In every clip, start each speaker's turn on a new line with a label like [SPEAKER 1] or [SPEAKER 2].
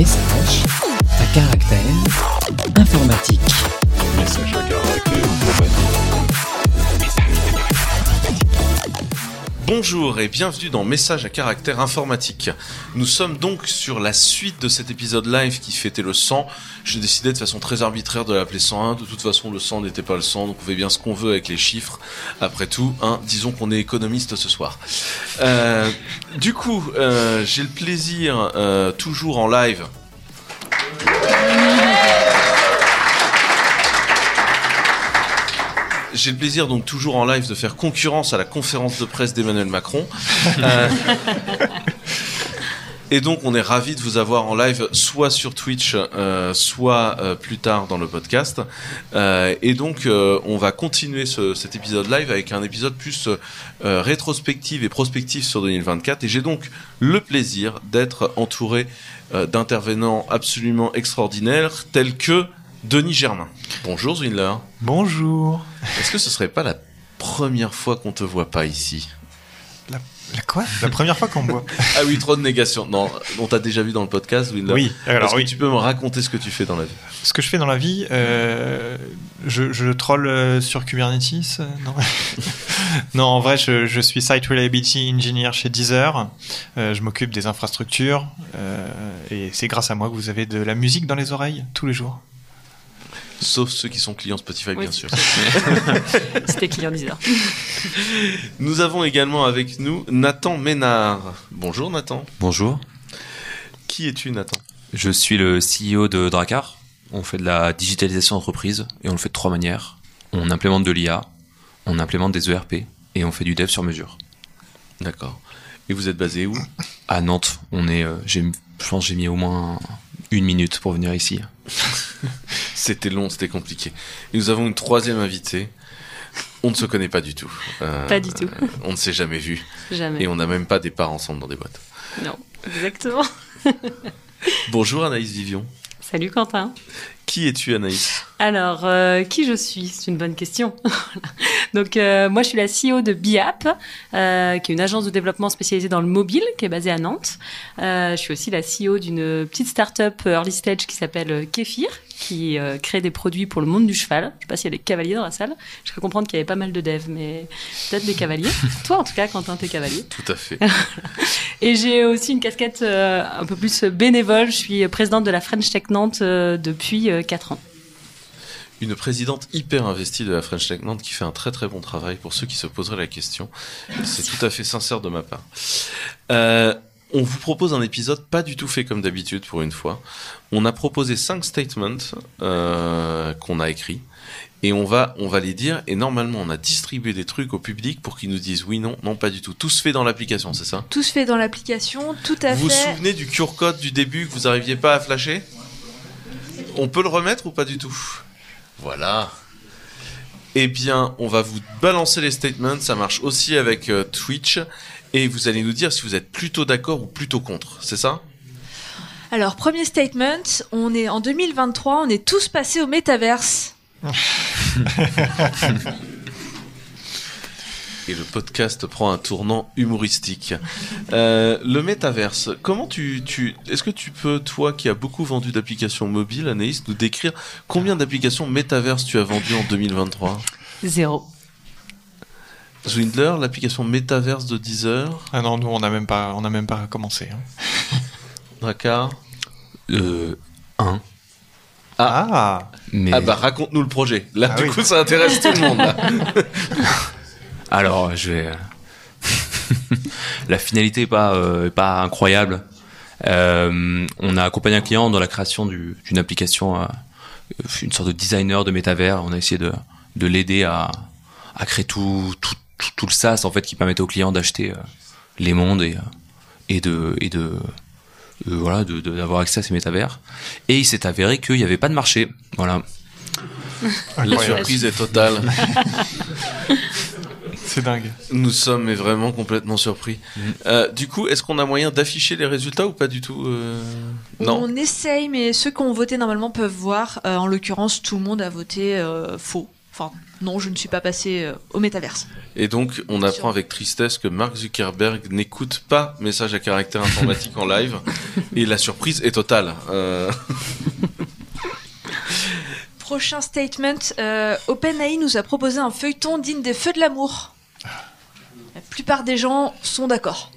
[SPEAKER 1] Message à caractère informatique.
[SPEAKER 2] Bonjour et bienvenue dans Message à caractère informatique. Nous sommes donc sur la suite de cet épisode live qui fêtait le 100. J'ai décidé de façon très arbitraire de l'appeler 101. De toute façon, le 100 n'était pas le 100, donc on fait bien ce qu'on veut avec les chiffres. Après tout, hein, disons qu'on est économiste ce soir. Euh, du coup, euh, j'ai le plaisir, euh, toujours en live, J'ai le plaisir donc toujours en live de faire concurrence à la conférence de presse d'Emmanuel Macron. Euh, et donc on est ravi de vous avoir en live soit sur Twitch, euh, soit euh, plus tard dans le podcast. Et donc on va continuer ce- cet épisode live avec un épisode plus rétrospective et prospectif sur 2024. Et j'ai donc le plaisir d'être entouré d'intervenants absolument extraordinaires tels que Denis Germain. Bonjour Zwindler.
[SPEAKER 3] Bonjour.
[SPEAKER 2] Est-ce que ce serait pas la première fois qu'on te voit pas ici
[SPEAKER 3] La, la quoi? La première fois qu'on me voit.
[SPEAKER 2] Ah oui, trop de négation. Non, on t'a déjà vu dans le podcast, Zwindler.
[SPEAKER 3] Oui, alors
[SPEAKER 2] Est-ce
[SPEAKER 3] oui.
[SPEAKER 2] que tu peux me raconter ce que tu fais dans la vie?
[SPEAKER 3] Ce que je fais dans la vie, euh, je, je troll euh, sur Kubernetes. euh, non. non, en vrai, je, je suis Site Reliability Engineer chez Deezer. Euh, je m'occupe des infrastructures. euh, et c'est grâce à moi que vous avez de la musique dans les oreilles tous les jours.
[SPEAKER 2] Sauf ceux qui sont clients Spotify,
[SPEAKER 4] Oui,
[SPEAKER 2] bien sûr.
[SPEAKER 4] C'était client Deezer.
[SPEAKER 2] Nous avons également avec nous Nathan Ménard. Bonjour Nathan.
[SPEAKER 5] Bonjour,
[SPEAKER 2] Qui es-tu Nathan?
[SPEAKER 5] Je suis le CEO de Dracar. On fait de la digitalisation d'entreprise et on le fait de trois manières. On implémente de l'IA, on implémente des ERP et on fait du dev sur mesure.
[SPEAKER 2] D'accord. Et vous êtes basé où?
[SPEAKER 5] À Nantes, on est, euh, j'ai, je pense que j'ai mis au moins une minute pour venir ici.
[SPEAKER 2] C'était long, c'était compliqué. Et nous avons une troisième invitée. On ne se connaît pas du tout. Euh,
[SPEAKER 4] Pas du tout.
[SPEAKER 2] on ne s'est jamais vu.
[SPEAKER 4] Jamais.
[SPEAKER 2] Et on n'a même pas des parts ensemble dans des boîtes.
[SPEAKER 4] Non, exactement.
[SPEAKER 2] Bonjour Anaïs Vivion.
[SPEAKER 4] Salut Quentin.
[SPEAKER 2] Qui es-tu Anaïs?
[SPEAKER 4] Alors, euh, qui je suis? C'est une bonne question. Donc, euh, moi, je suis la CEO de BIAP, euh, qui est une agence de développement spécialisée dans le mobile, qui est basée à Nantes. Euh, je suis aussi la CEO d'une petite start-up early stage qui s'appelle Kéfir, qui euh, crée des produits pour le monde du cheval. Je sais pas s'il y a des cavaliers dans la salle. Je peux comprendre qu'il y avait pas mal de devs, mais peut-être des cavaliers. Toi, en tout cas, Quentin, t'es cavalier.
[SPEAKER 2] Tout à fait.
[SPEAKER 4] Et j'ai aussi une casquette euh, un peu plus bénévole. Je suis présidente de la French Tech Nantes euh, depuis 4 ans.
[SPEAKER 2] Une présidente hyper investie de la French Tech Nantes qui fait un très très bon travail pour ceux qui se poseraient la question. C'est tout à fait sincère de ma part. Euh, on vous propose un épisode pas du tout fait comme d'habitude pour une fois. On a proposé cinq statements euh, qu'on a écrits et on va on va les dire et normalement on a distribué des trucs au public pour qu'ils nous disent oui non non pas du tout. Tout se fait dans l'application, c'est ça?
[SPEAKER 6] Tout se fait dans l'application, tout à
[SPEAKER 2] Vous vous
[SPEAKER 6] fait.
[SPEAKER 2] souvenez du cure code du début que vous n'arriviez pas à flasher? On peut le remettre ou pas du tout? Voilà. Eh bien, on va vous balancer les statements. Ça marche aussi avec euh, Twitch. Et vous allez nous dire si vous êtes plutôt d'accord ou plutôt contre. C'est ça?
[SPEAKER 6] Alors, premier statement, on est en 2023, on est tous passés au métaverse.
[SPEAKER 2] Et le podcast prend un tournant humoristique. Euh, le métaverse, comment tu, tu est-ce que tu peux, toi qui as beaucoup vendu d'applications mobiles, Anaïs, nous décrire combien d'applications métaverse tu as vendues en 2023
[SPEAKER 4] Zéro.
[SPEAKER 2] Zwindler, l'application métaverse de Deezer,
[SPEAKER 3] Ah non, nous on n'a même pas, on a même pas commencé. hein.
[SPEAKER 2] Dracar.
[SPEAKER 5] Euh, un,
[SPEAKER 3] Ah,
[SPEAKER 5] mais
[SPEAKER 2] Ah bah raconte-nous le projet. Là,
[SPEAKER 3] Ah
[SPEAKER 2] du
[SPEAKER 3] oui.
[SPEAKER 2] coup, ça intéresse tout le monde. Là.
[SPEAKER 5] alors je vais. La finalité est pas euh, pas incroyable. Euh, on a accompagné un client dans la création du- d'une application, euh, une sorte de designer de métavers. On a essayé de, de l'aider à, à créer tout, tout, tout, tout le SaaS en fait qui permettait aux clients d'acheter euh, les mondes et, euh, et de et de euh, voilà de- de- d'avoir accès à ces métavers. Et il s'est avéré qu'il n'y avait pas de marché. Voilà.
[SPEAKER 2] La surprise est totale.
[SPEAKER 3] C'est dingue.
[SPEAKER 2] Nous sommes mais vraiment complètement surpris. Euh, du coup, est-ce qu'on a moyen d'afficher les résultats ou pas du tout euh, Non.
[SPEAKER 6] On essaye, mais ceux qui ont voté normalement peuvent voir. Euh, en l'occurrence, tout le monde a voté euh, faux. Enfin, non, je ne suis pas passé euh, au métaverse.
[SPEAKER 2] Et donc, on apprend avec tristesse que Mark Zuckerberg n'écoute pas message à caractère informatique en live. Et la surprise est totale. Euh,
[SPEAKER 6] Prochain statement, euh, OpenAI nous a proposé un feuilleton digne des feux de l'amour. La plupart des gens sont d'accord.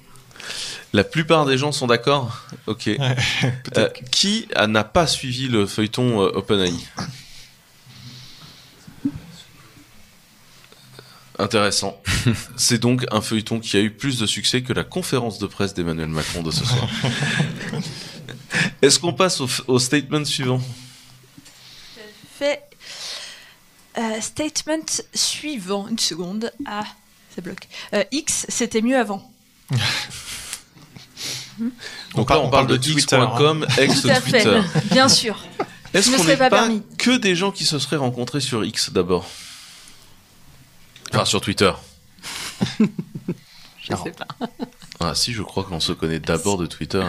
[SPEAKER 2] la plupart des gens sont d'accord Ok. Euh, qui n'a pas suivi le feuilleton euh, OpenAI Intéressant. C'est donc un feuilleton qui a eu plus de succès que la conférence de presse d'Emmanuel Macron de ce soir. Est-ce qu'on passe au, statement suivant?
[SPEAKER 6] Fait euh, statement suivant. Une seconde. Ah, ça bloque. Euh, X, c'était mieux avant.
[SPEAKER 2] Donc là, on, parle de,
[SPEAKER 3] Twitter,
[SPEAKER 2] x.com,
[SPEAKER 6] Tout à
[SPEAKER 2] ex-Twitter.
[SPEAKER 6] fait. Bien sûr.
[SPEAKER 2] Est-ce
[SPEAKER 6] Ce ne
[SPEAKER 2] qu'on
[SPEAKER 6] serait
[SPEAKER 2] n'est
[SPEAKER 6] pas
[SPEAKER 2] pas,
[SPEAKER 6] permis.
[SPEAKER 2] que des gens qui se seraient rencontrés sur X d'abord? Enfin, sur Twitter.
[SPEAKER 4] Je
[SPEAKER 3] Non.
[SPEAKER 4] sais pas.
[SPEAKER 2] Ah si, je crois qu'on se connaît d'abord de Twitter.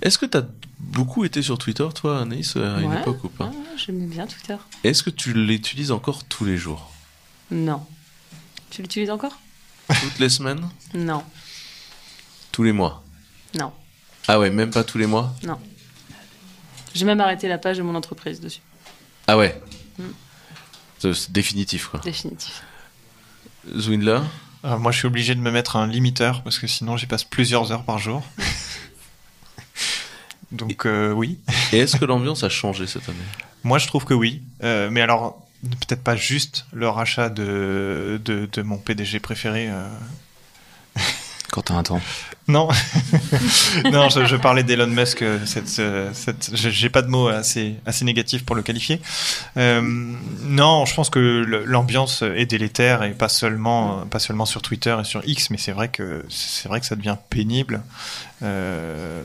[SPEAKER 2] Est-ce que tu as beaucoup été sur Twitter, toi, Anaïs, à une
[SPEAKER 4] Ouais.
[SPEAKER 2] époque ou pas?
[SPEAKER 4] Ah, J'aimais bien Twitter.
[SPEAKER 2] Est-ce que tu l'utilises encore tous les jours?
[SPEAKER 4] Non. Tu l'utilises encore
[SPEAKER 2] Toutes les semaines
[SPEAKER 4] Non.
[SPEAKER 2] Tous les mois
[SPEAKER 4] Non.
[SPEAKER 2] Ah ouais, même pas tous les mois
[SPEAKER 4] J'ai même arrêté la page de mon entreprise dessus.
[SPEAKER 2] Ah ouais
[SPEAKER 4] Mm.
[SPEAKER 2] C'est c'est définitif, quoi.
[SPEAKER 4] Définitif.
[SPEAKER 2] Zwindler
[SPEAKER 3] Euh, moi, je suis obligé de me mettre un limiteur parce que sinon, j'y passe plusieurs heures par jour. Donc, euh, oui.
[SPEAKER 2] Et est-ce que l'ambiance a changé cette année?
[SPEAKER 3] Moi, je trouve que oui. Euh, mais alors, peut-être pas juste le rachat de, de, de mon PDG préféré. euh.
[SPEAKER 5] Quand t'as un temps.
[SPEAKER 3] Non, non, je, je parlais d'Elon Musk. euh, Cette, euh, cette, j'ai pas de mots assez, assez négatifs pour le qualifier. Euh, non, je pense que l'ambiance est délétère et pas seulement, pas seulement sur Twitter et sur X, mais c'est vrai que c'est vrai que ça devient pénible. Euh,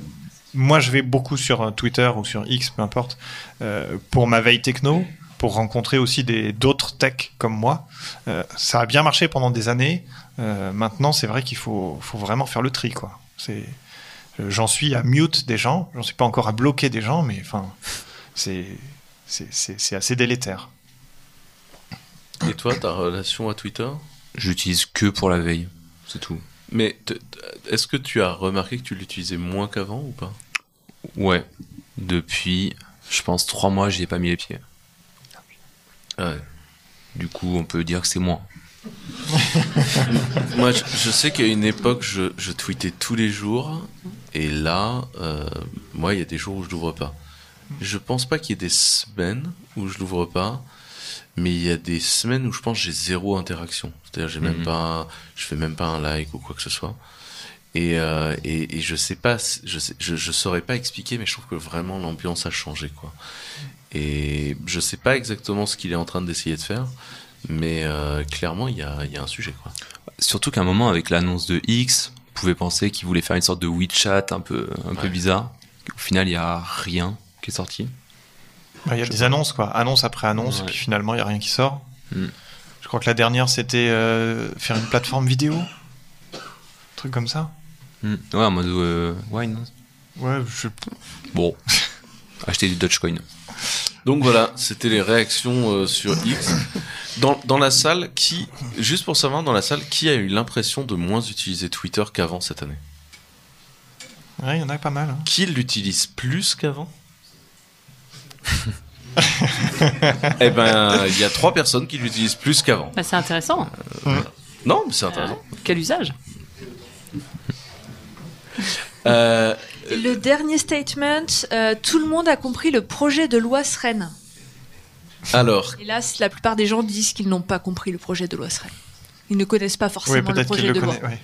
[SPEAKER 3] moi, je vais beaucoup sur Twitter ou sur X, peu importe, euh, pour ma veille techno, pour rencontrer aussi des d'autres techs comme moi. Euh, ça a bien marché pendant des années. Euh, maintenant, c'est vrai qu'il faut, faut vraiment faire le tri, quoi. C'est, euh, j'en suis à mute des gens, j'en suis pas encore à bloquer des gens, mais enfin, c'est, c'est, assez délétère.
[SPEAKER 2] Et toi, ta relation à Twitter?
[SPEAKER 5] J'utilise que pour la veille. C'est tout.
[SPEAKER 2] Mais est-ce que tu as remarqué que tu l'utilisais moins qu'avant ou pas?
[SPEAKER 5] Ouais. Depuis, je pense, trois mois, j'y ai pas mis les pieds.
[SPEAKER 2] Ouais.
[SPEAKER 5] Du coup, on peut dire que c'est moins.
[SPEAKER 2] Moi, je, je sais qu'à une époque, je, je tweetais tous les jours, et là, euh, moi, il y a des jours où je l'ouvre pas. Je pense pas qu'il y ait des semaines où je l'ouvre pas, mais il y a des semaines où je pense que j'ai zéro interaction. C'est-à-dire, j'ai même
[SPEAKER 5] Mhm.
[SPEAKER 2] pas, je fais même pas un like ou quoi que ce soit. Et, euh, et, et je sais pas, je, sais, je, je saurais pas expliquer, mais je trouve que vraiment l'ambiance a changé, quoi. Et je sais pas exactement ce qu'il est en train d'essayer de faire, mais euh, clairement, il y a, il y a un sujet, quoi.
[SPEAKER 5] Surtout qu'à un moment, avec l'annonce de X, on pouvait penser qu'il voulait faire une sorte de WeChat un peu, un peu
[SPEAKER 2] Ouais.
[SPEAKER 5] bizarre. Au final, il y a rien qui est sorti.
[SPEAKER 3] Bah, Il y a des annonces, quoi, annonce après annonce,
[SPEAKER 5] Ouais.
[SPEAKER 3] puis finalement, il y a rien qui sort.
[SPEAKER 5] Mm.
[SPEAKER 3] Je crois que la dernière, c'était euh, faire une plateforme vidéo, un truc comme ça.
[SPEAKER 5] Hmm. Ouais, en mode euh, ouais, non.
[SPEAKER 3] Ouais, je...
[SPEAKER 5] Bon, acheter du Dogecoin.
[SPEAKER 2] Donc voilà, c'était les réactions euh, sur X. Dans, dans la salle, qui, juste pour savoir, dans la salle, qui a eu l'impression de moins utiliser Twitter qu'avant cette année?
[SPEAKER 3] Ouais, il y en a pas mal. hein.
[SPEAKER 2] Qui l'utilise plus qu'avant? Eh ben, il y a trois personnes qui l'utilisent plus qu'avant.
[SPEAKER 4] Bah, c'est intéressant.
[SPEAKER 2] Non, mais c'est intéressant.
[SPEAKER 4] Quel usage?
[SPEAKER 2] Euh,
[SPEAKER 6] Le dernier statement, euh, tout le monde a compris le projet de loi Sren.
[SPEAKER 2] alors,
[SPEAKER 6] Hélas, la plupart des gens disent qu'ils n'ont pas compris le projet de loi Sren. Ils ne connaissent pas forcément le
[SPEAKER 3] peut-être
[SPEAKER 6] projet
[SPEAKER 3] le
[SPEAKER 6] de loi.
[SPEAKER 3] connaît. ouais.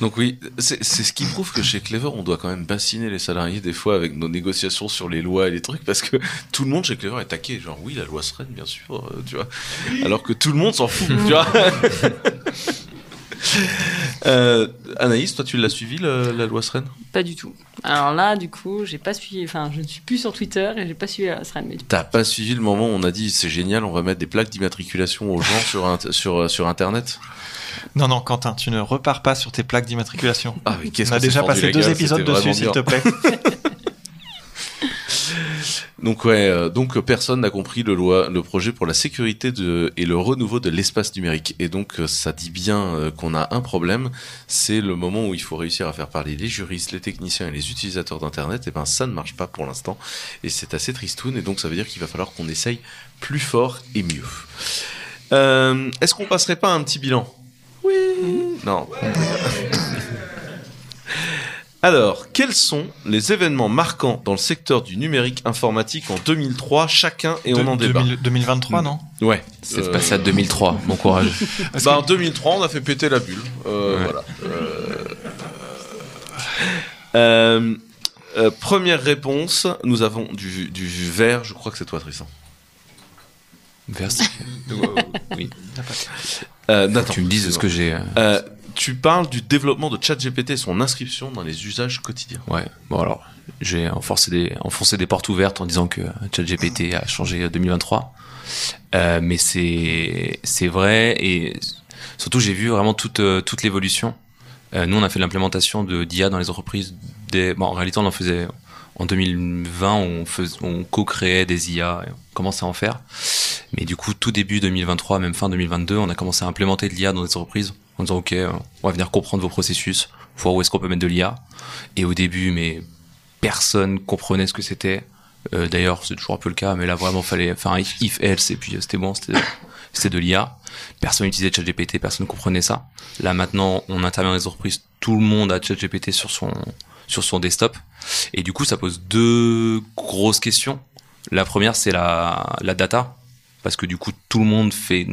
[SPEAKER 2] donc oui, c'est ce qui prouve que chez Clever, on doit quand même bassiner les salariés des fois avec nos négociations sur les lois et les trucs, parce que tout le monde chez Clever est taqué. Genre, oui, la loi sereine, bien sûr, euh, tu vois. Alors que tout le monde s'en fout, tu vois. Euh, Anaïs, toi, tu l'as suivi, le- la loi sereine
[SPEAKER 4] Pas du tout. Alors là, du coup, j'ai pas suivi. Enfin, je ne suis plus sur Twitter et j'ai pas suivi la Sren. Mais
[SPEAKER 2] T'as pas suivi le moment où on a dit c'est génial, on va mettre des plaques d'immatriculation aux gens sur, sur, sur Internet?
[SPEAKER 3] Non, non, Quentin, tu ne repars pas sur tes plaques d'immatriculation.
[SPEAKER 2] Ah, mais
[SPEAKER 3] On a déjà passé deux épisodes dessus, s'il te plaît.
[SPEAKER 2] Donc ouais, euh, donc euh, personne n'a compris le loi, le projet pour la sécurité de et le renouveau de l'espace numérique. Et donc euh, ça dit bien qu'on a un problème. C'est le moment où il faut réussir à faire parler les juristes, les techniciens et les utilisateurs d'internet. Et ben ça ne marche pas pour l'instant. Et c'est assez tristoun. Et donc ça veut dire qu'il va falloir qu'on essaye plus fort et mieux. Euh, Est-ce qu'on passerait pas à un petit bilan? Oui. Non. Alors, quels sont les événements marquants dans le secteur du numérique informatique en 2003 Chacun et on en débat.
[SPEAKER 3] 2000 2023, non?
[SPEAKER 2] Ouais.
[SPEAKER 5] C'est
[SPEAKER 2] Euh,
[SPEAKER 5] passé à 2003. Bon courage.
[SPEAKER 2] bah, en 2003, on a fait péter la bulle. Euh,
[SPEAKER 5] Ouais.
[SPEAKER 2] Voilà. Euh, euh, euh, première réponse, nous avons du, du vert. Je crois que c'est toi, Tristan.
[SPEAKER 5] Vers- oui.
[SPEAKER 2] Euh, Nathan,
[SPEAKER 5] Tu me dises ce que j'ai. Euh,
[SPEAKER 2] tu parles du développement de ChatGPT et son inscription dans les usages quotidiens.
[SPEAKER 5] Ouais. Bon alors, j'ai enfoncé des, enfoncé des portes ouvertes en disant que ChatGPT a changé 2023. Euh, mais c'est c'est vrai et surtout j'ai vu vraiment toute euh, toute l'évolution. Euh, nous on a fait l'implémentation de d'IA dans les entreprises. Des, bon, en réalité on en faisait en 2020 on fais- on co-créait des IA, et on commençait à en faire. Mais du coup tout début 2023 même fin 2022 on a commencé à implémenter de l'IA dans les entreprises en disant ok euh, on va venir comprendre vos processus, voir où est-ce qu'on peut mettre de l'IA. Et au début mais personne comprenait ce que c'était. Euh, D'ailleurs, c'est toujours un peu le cas, mais là vraiment fallait faire un if, else et puis euh, c'était bon, c'était de l'IA. Personne n'utilisait ChatGPT, personne ne comprenait ça. Là maintenant, on intervient dans les entreprises, tout le monde a ChatGPT sur son sur son desktop et du coup, ça pose deux grosses questions. La première, c'est la la data parce que du coup, tout le monde fait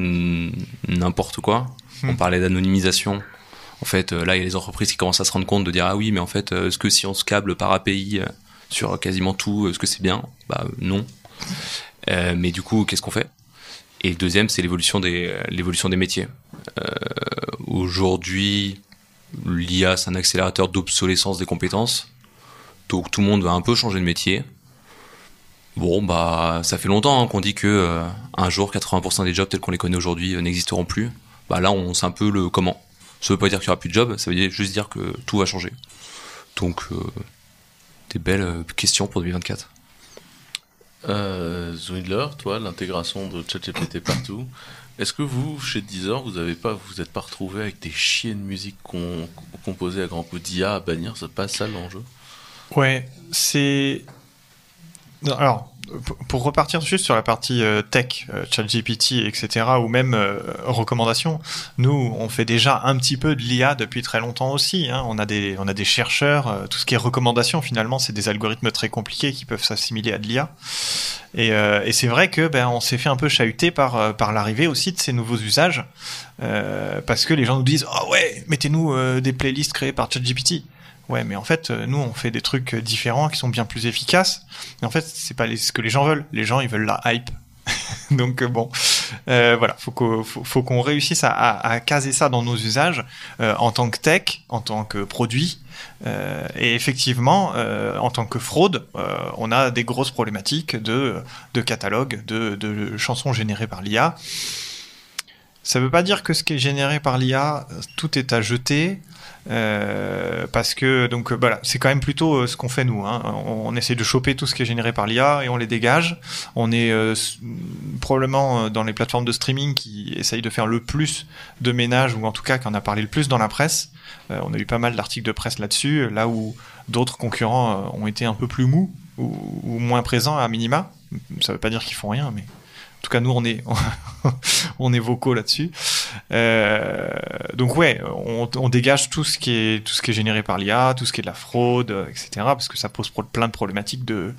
[SPEAKER 5] n'importe quoi. On
[SPEAKER 3] Hmm.
[SPEAKER 5] parlait d'anonymisation. En fait, euh, là, il y a les entreprises qui commencent à se rendre compte de dire ah oui, mais en fait, euh, est-ce que si on se câble par API euh, sur quasiment tout, est-ce que c'est bien? Bah non. Euh, mais du coup, qu'est-ce qu'on fait? Et le deuxième, c'est l'évolution des l'évolution des métiers. Euh, Aujourd'hui, l'IA, c'est un accélérateur d'obsolescence des compétences. Donc tout le monde va un peu changer de métier. Bon, bah, ça fait longtemps hein, qu'on dit que euh, un jour, 80% des jobs tels qu'on les connaît aujourd'hui euh, n'existeront plus. Bah là, on sait un peu le comment. Ça veut pas dire qu'il y aura plus de jobs, ça veut dire- juste dire que tout va changer. Donc, euh, des belles euh, questions pour 2024.
[SPEAKER 2] Euh, Zwindler, toi, l'intégration de ChatGPT partout. Est-ce que vous, chez Deezer, vous avez pas, vous êtes pas retrouvé avec des chiens de musique com- composés à grands coups d'IA à bannir? C'est pas ça l'enjeu?
[SPEAKER 3] Ouais, c'est. Non, Alors, pour- repartir juste sur la partie euh, tech, euh, ChatGPT, etc., ou même euh, recommandations, nous, on fait déjà un petit peu de l'IA depuis très longtemps aussi. hein. On, a des, on a des chercheurs, tout ce qui est recommandations, finalement, c'est des algorithmes très compliqués qui peuvent s'assimiler à de l'IA. Et, c'est vrai que ben, on s'est fait un peu chahuter par, par l'arrivée aussi de ces nouveaux usages, parce que les gens nous disent Ah ouais, mettez-nous des playlists créées par ChatGPT. Ouais, mais en fait, euh, nous, on fait des trucs euh, différents qui sont bien plus efficaces. Et en fait, c'est pas ce que les gens veulent. Les gens, ils veulent la hype. Donc euh, bon, voilà, faut qu'on réussisse à, caser ça dans nos usages en tant que tech, en tant que produit. Et effectivement, en tant que fraude, on a des grosses problématiques de, catalogue, de, de chansons générées par l'IA. Ça veut pas dire que ce qui est généré par l'IA, tout est à jeter. Euh, parce que donc euh, voilà, c'est quand même plutôt euh, ce qu'on fait nous. Hein. On, on essaie de choper tout ce qui est généré par l'IA et on les dégage. On est probablement dans les plateformes de streaming qui essayent de faire le plus de ménage ou en tout cas qui en a parlé le plus dans la presse. On a eu pas mal d'articles de presse là-dessus, là où d'autres concurrents ont été un peu plus mous ou, ou moins présents à minima. Ça veut pas dire qu'ils font rien, mais tout cas nous on est on est vocaux là-dessus. Euh, donc ouais, on, dégage tout ce qui est tout ce qui est généré par l'IA, tout ce qui est de la fraude, etc. Parce que ça pose plein de problématiques de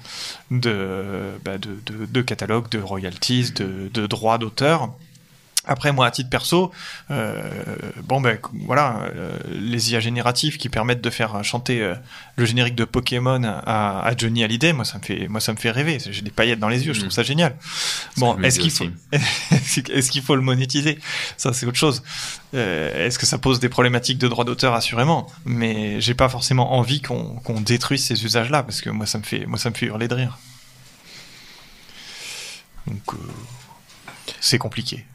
[SPEAKER 3] de, bah, de, de, de catalogue, de royalties, de droits d'auteur. Après, moi, à titre perso, euh, bon ben voilà, euh, les IA génératives qui permettent de faire chanter euh, le générique de Pokémon à, à Johnny Hallyday, moi ça me fait, moi ça me fait rêver. J'ai des paillettes dans les yeux, je trouve ça génial. Bon, est-ce qu'il faut, est-ce qu'il faut le monétiser? Ça, c'est autre chose. Est-ce que ça pose des problématiques de droit d'auteur Assurément, mais j'ai pas forcément envie qu'on qu'on détruise ces usages-là parce que moi ça me fait, moi ça me fait hurler de rire. Donc c'est compliqué.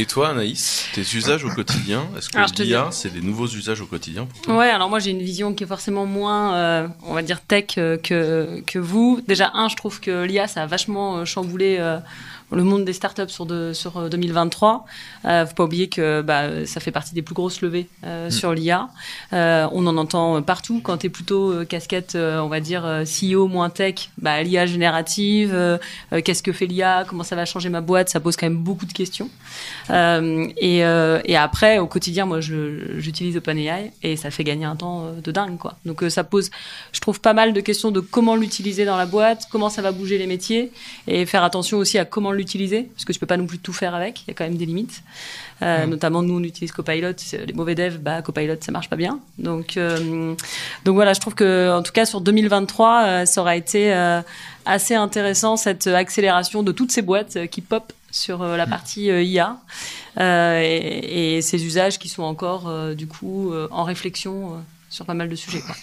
[SPEAKER 2] Et toi, Anaïs, tes usages au quotidien, est-ce que l'IA, c'est des nouveaux usages au quotidien pour toi?
[SPEAKER 4] Ouais, alors moi j'ai une vision qui est forcément moins, euh, on va dire tech euh, que que vous. Déjà un, je trouve que l'IA ça a vachement euh, chamboulé le monde des startups sur de, sur euh, 2023. Euh, faut pas oublier que bah, ça fait partie des plus grosses levées euh, sur l'IA. On en entend partout. Quand tu es plutôt casquette, on va dire CEO moins tech, bah, l'IA générative. Qu'est-ce que fait l'IA Comment ça va changer ma boîte Ça pose quand même beaucoup de questions. Et, et après, au quotidien, moi, j'utilise OpenAI et ça fait gagner un temps de dingue, quoi. Donc, ça pose, je trouve, pas mal de questions de comment l'utiliser dans la boîte, comment ça va bouger les métiers et faire attention aussi à comment l'utiliser, parce que tu peux pas non plus tout faire avec. Il y a quand même des limites. Euh, Notamment, nous, on utilise Copilot. Les mauvais devs, bah, Copilot, ça marche pas bien. Donc, euh, donc voilà, je trouve que, en tout cas, sur 2023, euh, ça aura été assez intéressant cette accélération de toutes ces boîtes qui pop sur la partie euh, IA euh, et, et ces usages qui sont encore euh, du coup en réflexion sur pas mal de sujets. Quoi.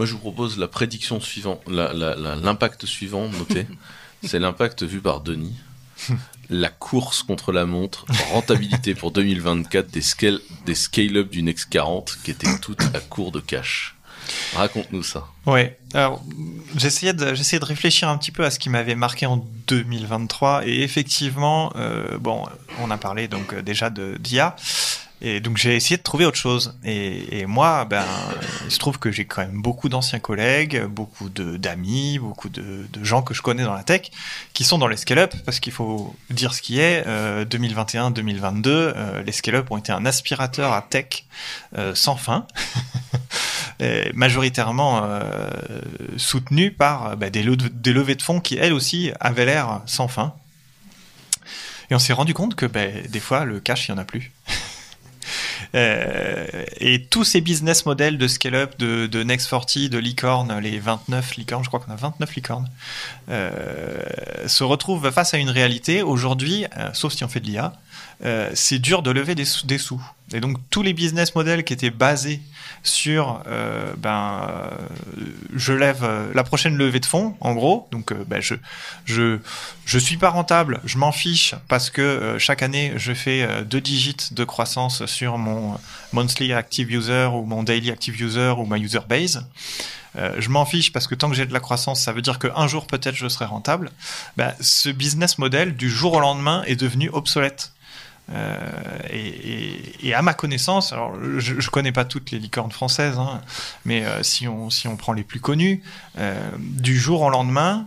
[SPEAKER 2] Moi, je vous propose la prédiction suivante, l'impact suivant noté. c'est l'impact vu par Denis. La course contre la montre, rentabilité pour 2024 des scale, des scale-up du Next 40 qui étaient toutes à court de cash. Raconte-nous ça.
[SPEAKER 3] Ouais. Alors, j'essayais de, réfléchir un petit peu à ce qui m'avait marqué en 2023 et effectivement, euh, bon, on a parlé donc euh, déjà de d'IA et donc j'ai essayé de trouver autre chose. Et, moi, ben, il se trouve que j'ai quand même beaucoup d'anciens collègues, beaucoup d'amis, beaucoup de, gens que je connais dans la tech qui sont dans les scale-up parce qu'il faut dire ce qui est. Euh, 2021-2022, euh, les scale-up ont été un aspirateur à tech euh, sans fin. Majoritairement euh, soutenu par euh, bah, des, le- des levées de fonds qui, elles aussi, avaient l'air sans fin. Et on s'est rendu compte que bah, des fois, le cash, il n'y en a plus. Euh, et tous ces business models de scale-up, de, de Next 40, de licorne, les 29 licornes, je crois qu'on a 29 licornes, euh, se retrouvent face à une réalité. Aujourd'hui, euh, sauf si on fait de l'IA, euh, c'est dur de lever des sous. Et donc tous les business models qui étaient basés sur euh, ben euh, je lève euh, la prochaine levée de fonds en gros donc ben, je je je suis pas rentable je m'en fiche parce que chaque année je fais deux digits de croissance sur mon monthly active user ou mon daily active user ou ma user base je m'en fiche parce que tant que j'ai de la croissance, ça veut dire qu'un jour peut-être je serai rentable. Ben, ce business model du jour au lendemain est devenu obsolète. Euh, et, à ma connaissance, alors je, je connais pas toutes les licornes françaises, hein, mais euh, si on si on prend les plus connues, euh, du jour au lendemain,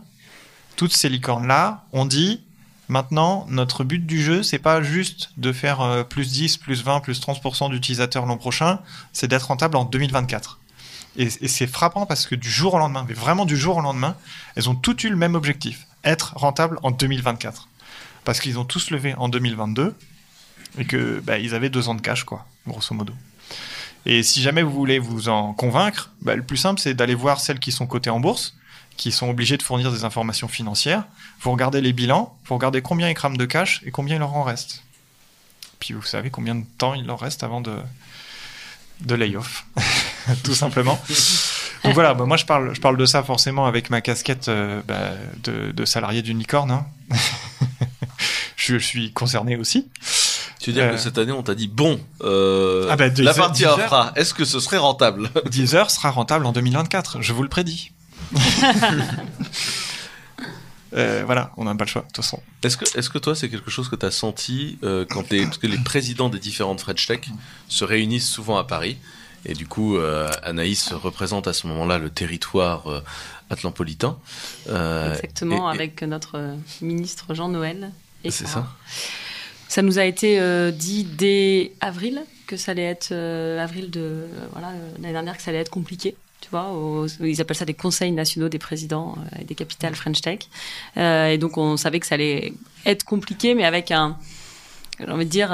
[SPEAKER 3] toutes ces licornes là, on dit maintenant notre but du jeu, c'est pas juste de faire plus 10, plus 20, plus 30% d'utilisateurs l'an prochain, c'est d'être rentable en 2024. Et, et c'est frappant parce que du jour au lendemain, mais vraiment du jour au lendemain, elles ont toutes eu le même objectif, être rentable en 2024. Parce qu'ils ont tous levé en 2022 et que bah, ils avaient deux ans de cash, quoi, grosso modo. Et si jamais vous voulez vous en convaincre, bah, le plus simple, c'est d'aller voir celles qui sont cotées en bourse, qui sont obligées de fournir des informations financières. Vous regardez les bilans, vous regardez combien ils crament de cash et combien il leur en reste. Puis vous savez combien de temps il leur reste avant de, de lay-off, tout simplement. Donc voilà, bah, moi je parle, je parle de ça forcément avec ma casquette euh, bah, de, salarié d'unicorne. Hein. je suis concerné aussi.
[SPEAKER 2] Tu veux dire
[SPEAKER 3] Euh.
[SPEAKER 2] que cette année, on t'a dit, bon, euh,
[SPEAKER 3] Ah bah,
[SPEAKER 2] la partie infra, est-ce que ce serait rentable?
[SPEAKER 3] Deezer sera rentable en 2024, je vous le prédis. Euh, voilà, on n'a pas le choix, de toute façon.
[SPEAKER 2] Est-ce que, est-ce que toi, c'est quelque chose que tu as senti euh, quand les, parce que les présidents des différentes French Tech se réunissent souvent à Paris et du coup, euh, Anaïs représente à ce moment-là le territoire euh, atlampolitain. Euh,
[SPEAKER 4] Exactement,
[SPEAKER 2] et- et-
[SPEAKER 4] avec notre euh, ministre Jean-Noël. Et
[SPEAKER 2] C'est ça.
[SPEAKER 4] Ça nous a été euh, dit dès avril que ça allait être euh, avril de euh, voilà l'année dernière que ça allait être compliqué. Tu vois, aux- ils appellent ça des conseils nationaux des présidents et des capitales French Tech. Et donc on savait que ça allait être compliqué, mais avec un, j'ai envie de dire,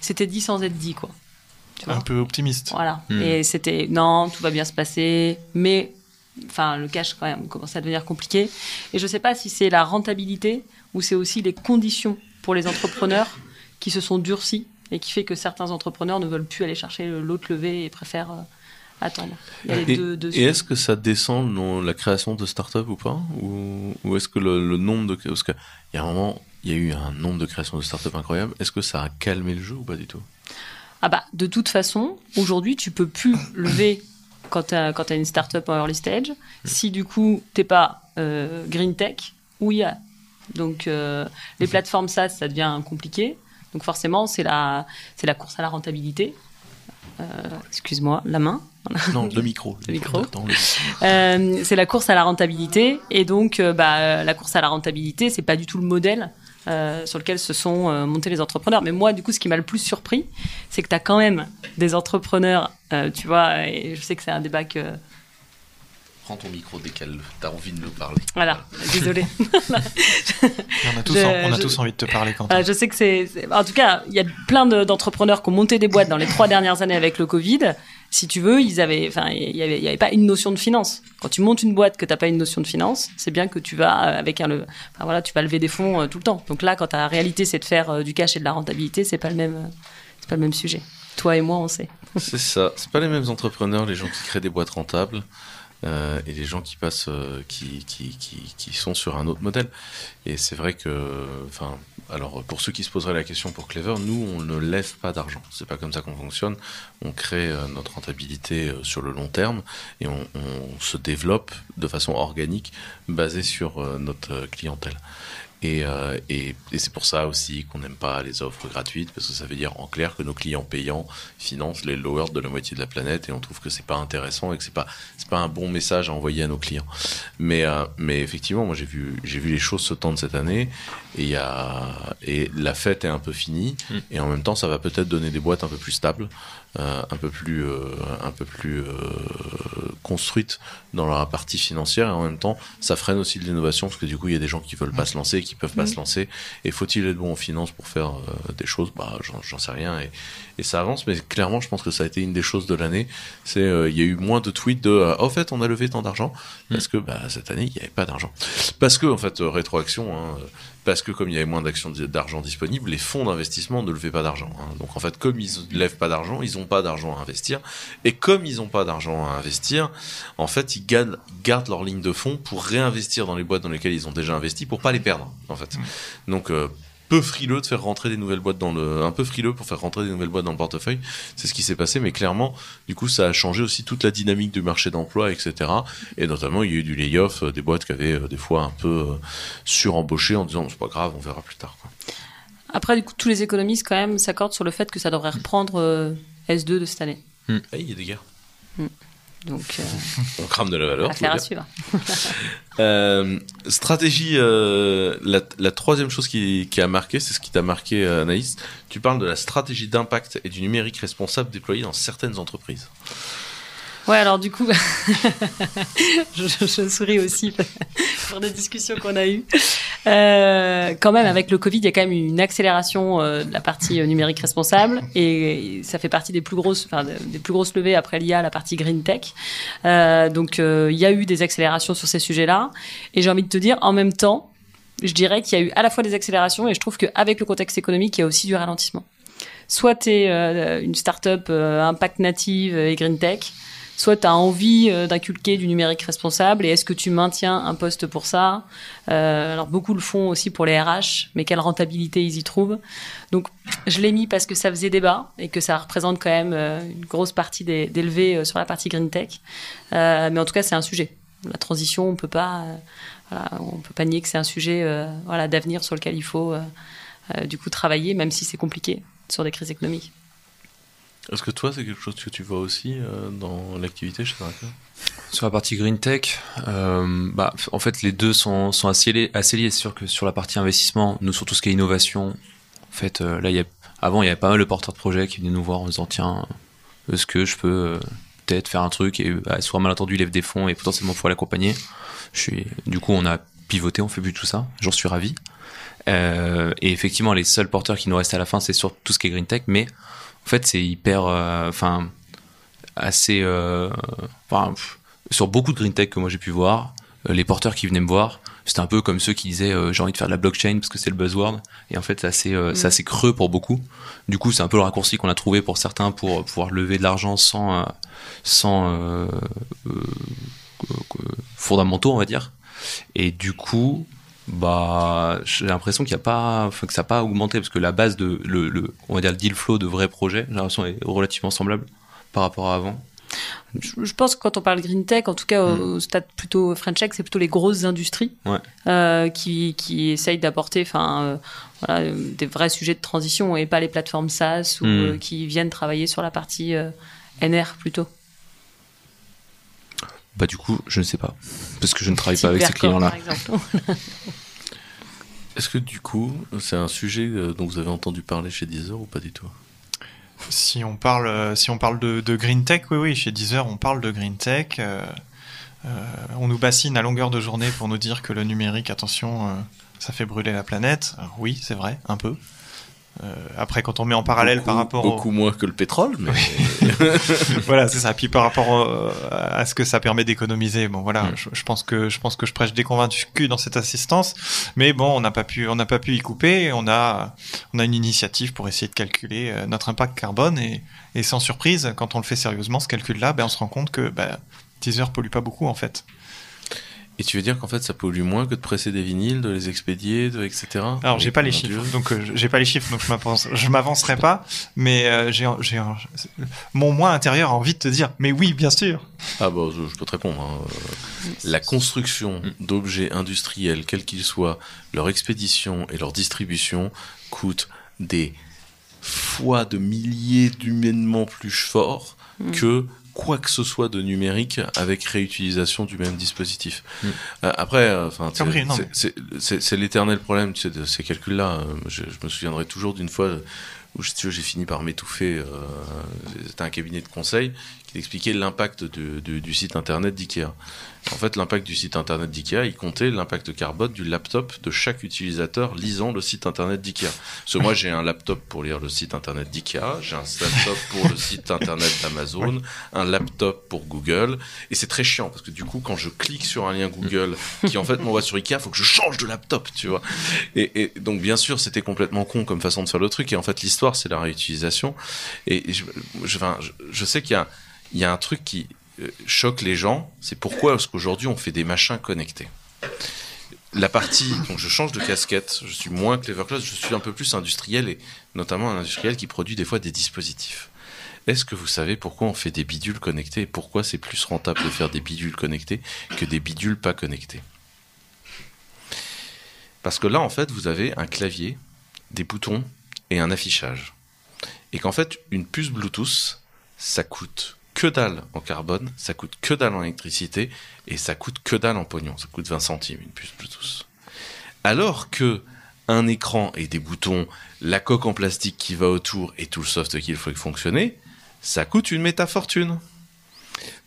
[SPEAKER 4] c'était dit sans être dit quoi. Tu
[SPEAKER 3] Un peu optimiste.
[SPEAKER 4] voilà.
[SPEAKER 5] Hmm.
[SPEAKER 4] Et c'était non, tout va bien se passer, mais enfin le cash quand même commence à devenir compliqué. Et je sais pas si c'est la rentabilité ou c'est aussi les conditions pour les entrepreneurs qui se sont durcies et qui fait que certains entrepreneurs ne veulent plus aller chercher l'autre levée et préfèrent euh, attendre. Il y a les
[SPEAKER 2] Et,
[SPEAKER 4] deux, deux
[SPEAKER 2] et est-ce que ça descend le- la création de start-up ou pas Ou, ou est-ce que le, le nombre de. Parce qu'il y a un moment, il y a eu un nombre de créations de startups incroyable. Est-ce que ça a calmé le jeu ou pas du tout?
[SPEAKER 4] Ah bah, de toute façon, aujourd'hui, tu peux plus lever quand tu as, une startup en early stage si du coup, t'es pas euh, green tech ou IA. Donc, euh, les plateformes SaaS, ça devient compliqué. Donc, forcément, c'est la, c'est la course à la rentabilité. Euh, excuse-moi, la main.
[SPEAKER 2] Non, le micro.
[SPEAKER 4] Le micro. Euh, c'est la course à la rentabilité. Et donc, euh, bah, la course à la rentabilité, c'est pas du tout le modèle sur lequel se sont montés les entrepreneurs. Mais moi, du coup, ce qui m'a le plus surpris, c'est que tu as quand même des entrepreneurs, tu vois, et je sais que c'est un débat que
[SPEAKER 2] Prends ton micro dès qu'elle t'as envie de nous parler.
[SPEAKER 4] Voilà, désolé.
[SPEAKER 3] on a, tous, on a tous envie de te parler quand
[SPEAKER 4] je sais que c'est. En tout cas, il y a plein d'entrepreneurs qui ont monté des boîtes dans les trois dernières années avec le Covid. Si tu veux, ils avaient, enfin, il n'y avait, y avait pas une notion de finance. Quand tu montes une boîte que tu n'as pas une notion de finance, c'est bien que tu vas euh, avec un, le, enfin, voilà, tu vas lever des fonds euh, tout le temps. Donc là, quand ta réalité c'est de faire euh, du cash et de la rentabilité, c'est pas le même, c'est pas le même sujet. Toi et moi, on sait.
[SPEAKER 2] C'est ça. C'est pas les mêmes entrepreneurs, les gens qui créent des boîtes rentables. Euh, et les gens qui passent, euh, qui, qui, qui, sont sur un autre modèle. Et c'est vrai que, enfin, alors pour ceux qui se poseraient la question pour Clever, nous on ne lève pas d'argent. C'est pas comme ça qu'on fonctionne. On crée euh, notre rentabilité sur le long terme et on, on, se développe de façon organique basée sur notre clientèle. Euh, et, et, c'est pour ça aussi qu'on n'aime pas les offres gratuites, parce que ça veut dire en clair que nos clients payants financent les lowers de la moitié de la planète, et on trouve que c'est pas intéressant et que c'est pas c'est pas un bon message à envoyer à nos clients. Mais euh, mais effectivement, moi j'ai vu j'ai vu les choses se tendre cette année, et il y a et la fête est un peu finie, mm. et en même temps ça va peut-être donner des boîtes un peu plus stables, un peu plus, euh, un peu plus euh, construite dans la partie financière. Et en même temps ça freine aussi de l'innovation parce que du coup il y a des gens qui veulent pas se lancer qui peuvent pas se lancer. Et faut-il être bon en finance pour faire des choses? Bah j'en sais rien et, et ça avance. Mais clairement je pense que ça a été une des choses de l'année. C'est il y a eu moins de tweets de oh, en fait on a levé tant d'argent parce que bah, cette année il n'y avait pas d'argent. Parce que en fait rétroaction hein, parce que comme il y avait moins d'actions d'argent disponibles, les fonds d'investissement ne levaient pas d'argent. Hein. Donc en fait, comme ils ne lèvent pas d'argent, ils n'ont pas d'argent à investir. Et comme ils n'ont pas d'argent à investir, en fait, ils gardent, leur ligne de fonds pour réinvestir dans les boîtes dans lesquelles ils ont déjà investi pour pas les perdre. En fait. Donc euh, peu frileux de faire rentrer des nouvelles boîtes dans le, un peu frileux pour faire rentrer des nouvelles boîtes dans le portefeuille. C'est ce qui s'est passé, mais clairement, du coup, ça a changé aussi toute la dynamique du marché d'emploi, etc. Et notamment, il y a eu du layoff, euh, des boîtes qui avaient euh, des fois un peu euh, surembauché en disant c'est pas grave, on verra plus tard. Quoi.
[SPEAKER 4] Après, du coup, tous les économistes quand même s'accordent sur le fait que ça devrait reprendre S2 de cette année.
[SPEAKER 2] Ah, il y a des guerres.
[SPEAKER 4] Hmm. Donc, euh,
[SPEAKER 2] on crame de la valeur.
[SPEAKER 4] Affaire à suivre.
[SPEAKER 2] euh, stratégie, euh, la, la, troisième chose qui, qui a marqué, c'est ce qui t'a marqué, Anaïs. Tu parles de la stratégie d'impact et du numérique responsable déployée dans certaines entreprises.
[SPEAKER 4] Ouais, alors du coup, je, je, souris aussi pour des discussions qu'on a eues. Euh, quand même, avec le Covid, il y a quand même une accélération euh, de la partie euh, numérique responsable et, ça fait partie des plus grosses, enfin, des plus grosses levées après l'IA, la partie green tech. Euh, donc, il y a eu des accélérations sur ces sujets-là. Et j'ai envie de te dire, en même temps, je dirais qu'il y a eu à la fois des accélérations et je trouve qu'avec le contexte économique, il y a aussi du ralentissement. Soit tu es une start-up impact native et green tech, soit tu as envie euh, d'inculquer du numérique responsable et est-ce que tu maintiens un poste pour ça? Euh, Alors beaucoup le font aussi pour les RH, mais quelle rentabilité ils y trouvent? Donc je l'ai mis parce que ça faisait débat et que ça représente quand même euh, une grosse partie des, des sur la partie green tech. mais en tout cas c'est un sujet. La transition, on peut pas, on peut pas nier que c'est un sujet d'avenir sur lequel il faut du coup travailler, même si c'est compliqué sur des crises économiques.
[SPEAKER 2] Est-ce que toi, c'est quelque chose que tu vois aussi euh, dans l'activité chez Draco
[SPEAKER 5] Sur la partie green tech, euh, bah, en fait, les deux sont, sont assez, liés. C'est sûr que sur la partie investissement, nous, sur tout ce qui est innovation, en fait, euh, là, il y a, avant, il y avait pas mal de porteurs de projets qui venaient nous voir en disant tiens, est-ce que je peux euh, peut-être faire un truc et bah, soit malentendu, il lève des fonds et potentiellement faut l'accompagner. Du coup, on a pivoté, on fait plus tout ça. J'en suis ravi. Et effectivement, les seuls porteurs qui nous restent à la fin, c'est sur tout ce qui est green tech, mais en fait, c'est hyper, euh, enfin, assez, euh, sur beaucoup de green tech que moi j'ai pu voir, euh, les porteurs qui venaient me voir, c'était un peu comme ceux qui disaient j'ai envie de faire de la blockchain parce que c'est le buzzword. Et en fait, c'est assez, mm. assez creux pour beaucoup. Du coup, c'est un peu le raccourci qu'on a trouvé pour certains pour pouvoir lever de l'argent sans, sans fondamentaux, on va dire. Et du coup, Bah, j'ai l'impression qu'il y a pas, que ça n'a pas augmenté parce que la base de le, le- on va dire le deal flow de vrais projets, j'ai l'impression est relativement semblable par rapport à avant.
[SPEAKER 4] Je, pense que quand on parle green tech, en tout cas au, au stade plutôt French Tech, c'est plutôt les grosses industries
[SPEAKER 5] Ouais.
[SPEAKER 4] euh, qui, qui essayent d'apporter, enfin, euh, voilà, des vrais sujets de transition et pas les plateformes SaaS ou
[SPEAKER 5] Mm.
[SPEAKER 4] euh, qui viennent travailler sur la partie NR plutôt.
[SPEAKER 5] Bah du coup, je ne sais pas parce que je ne travaille pas avec ces clients-là.
[SPEAKER 2] Est-ce que du coup, c'est un sujet euh, dont vous avez entendu parler chez Deezer ou pas du tout?
[SPEAKER 3] Si on parle, euh, si on parle de, de green tech, oui, oui, chez Deezer, on parle de green tech. euh, euh, on nous bassine à longueur de journée pour nous dire que le numérique, attention, euh, ça fait brûler la planète. Alors oui, c'est vrai, un peu. Euh, après, quand on met en parallèle
[SPEAKER 2] Beaucoup-
[SPEAKER 3] par rapport au-
[SPEAKER 2] Beaucoup moins que le pétrole, mais.
[SPEAKER 3] voilà, c'est ça. Puis par rapport euh, à ce que ça permet d'économiser, bon voilà,
[SPEAKER 5] Mm.
[SPEAKER 3] je, je pense que je pense que je prêche des convaincus dans cette assistance, mais bon, on n'a pas pu on n'a pas pu y couper. On a on a une initiative pour essayer de calculer euh, notre impact carbone et, et sans surprise, quand on le fait sérieusement, ce calcul-là, ben on se rend compte que ben, Deezer pollue pas beaucoup en fait.
[SPEAKER 2] Et tu veux dire qu'en fait, ça pollue moins que de presser des vinyles, de les expédier, de, etc.
[SPEAKER 3] Alors j'ai pas les chiffres, donc euh, j'ai pas les chiffres, donc je m'avance, je m'avancerai pas. Mais euh, j'ai, j'ai un- mon moi intérieur a envie de te dire, mais oui, bien sûr.
[SPEAKER 2] Ah bah, je, je peux te répondre. hein. La construction d'objets industriels, quels qu'ils soient, leur expédition et leur distribution coûte des fois de milliers d'humainement plus fort
[SPEAKER 4] Mm.
[SPEAKER 2] que quoi que ce soit de numérique avec réutilisation du même dispositif. Euh, après, enfin, c'est- l'éternel problème tu sais, de ces calculs-là. Euh, Je, je me souviendrai toujours d'une fois où j'ai fini par m'étouffer. euh, C'était un cabinet de conseil qui expliquait l'impact du, site internet d'IKEA. En fait, l'impact du site internet d'IKEA, il comptait l'impact carbone du laptop de chaque utilisateur lisant le site internet d'IKEA. Parce que moi, j'ai un laptop pour lire le site internet d'IKEA, j'ai un laptop pour le site internet d'Amazon, un laptop pour Google, et c'est très chiant parce que du coup, quand je clique sur un lien Google qui en fait m'envoie sur IKEA, faut que je change de laptop, tu vois. Et, donc, bien sûr, c'était complètement con comme façon de faire le truc, et en fait, l'histoire, c'est la réutilisation. Et je sais qu'il y a, il y a un truc qui euh, choque les gens, c'est pourquoi est-ce qu'aujourd'hui on fait des machins connectés? La partie, donc je change de casquette, je suis moins Cleverclass, je suis un peu plus industriel et notamment un industriel qui produit des fois des dispositifs. Est-ce que vous savez pourquoi on fait des bidules connectés et pourquoi c'est plus rentable de faire des bidules connectés que des bidules pas connectés Parce que là, en fait, vous avez un clavier, des boutons et un affichage. Et qu'en fait, une puce Bluetooth, ça coûte que dalle en carbone, ça coûte que dalle en électricité et ça coûte que dalle en pognon. Ça coûte 20 centimes une puce Bluetooth. Alors que un écran et des boutons, la coque en plastique qui va autour et tout le soft qu'il faut fonctionner, ça coûte une métafortune.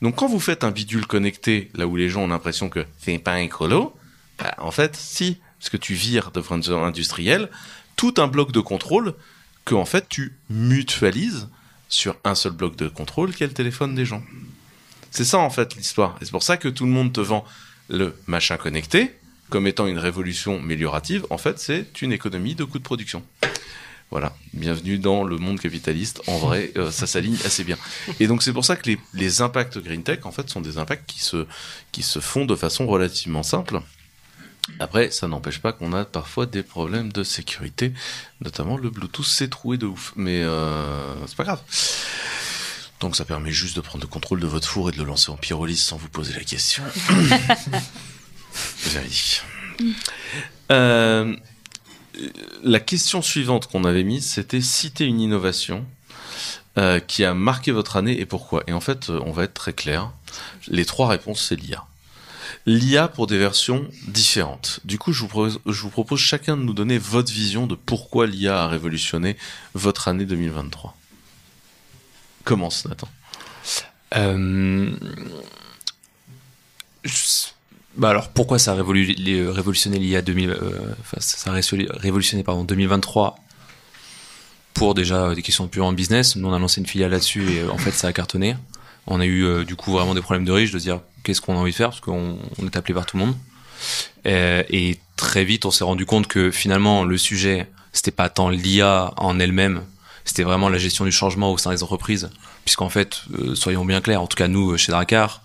[SPEAKER 2] Donc quand vous faites un bidule connecté, là où les gens ont l'impression que c'est pas écolo, bah, en fait, si, parce que tu vires de point industriel, tout un bloc de contrôle que en fait tu mutualises sur un seul bloc de contrôle qui est le téléphone des gens. C'est ça en fait l'histoire. Et c'est pour ça que tout le monde te vend le machin connecté comme étant une révolution améliorative. En fait, c'est une économie de coûts de production. Voilà, bienvenue dans le monde capitaliste. En vrai, euh, ça s'aligne assez bien. Et donc c'est pour ça que les, les impacts green tech, en fait, sont des impacts qui se, qui se font de façon relativement simple. Après, ça n'empêche pas qu'on a parfois des problèmes de sécurité, notamment le Bluetooth s'est troué de ouf, mais euh, c'est pas grave. Donc ça permet juste de prendre le contrôle de votre four et de le lancer en pyrolyse sans vous poser la question. Véridique. Euh, la question suivante qu'on avait mise, c'était citer une innovation euh, qui a marqué votre année et pourquoi. Et en fait, euh, on va être très clair. Les trois réponses, c'est l'IA. L'IA pour des versions différentes. Du coup, je vous, propose, chacun de nous donner votre vision de pourquoi l'IA a révolutionné votre année 2023. Commence, Nathan.
[SPEAKER 5] Euh, Bah alors pourquoi ça a les- révolutionné l'IA 2000 euh, ça a révolu- révolutionné pardon 2023 pour déjà des questions purement business. Nous on a lancé une filiale là-dessus et euh, en fait ça a cartonné. On a eu euh, du coup vraiment des problèmes de riches de dire qu'est-ce qu'on a envie de faire parce qu'on on est appelé par tout le monde. Euh, et très vite on s'est rendu compte que finalement le sujet c'était pas tant l'IA en elle-même, c'était vraiment la gestion du changement au sein des entreprises puisqu'en fait, euh, soyons bien clairs, en tout cas nous euh, chez Dracar,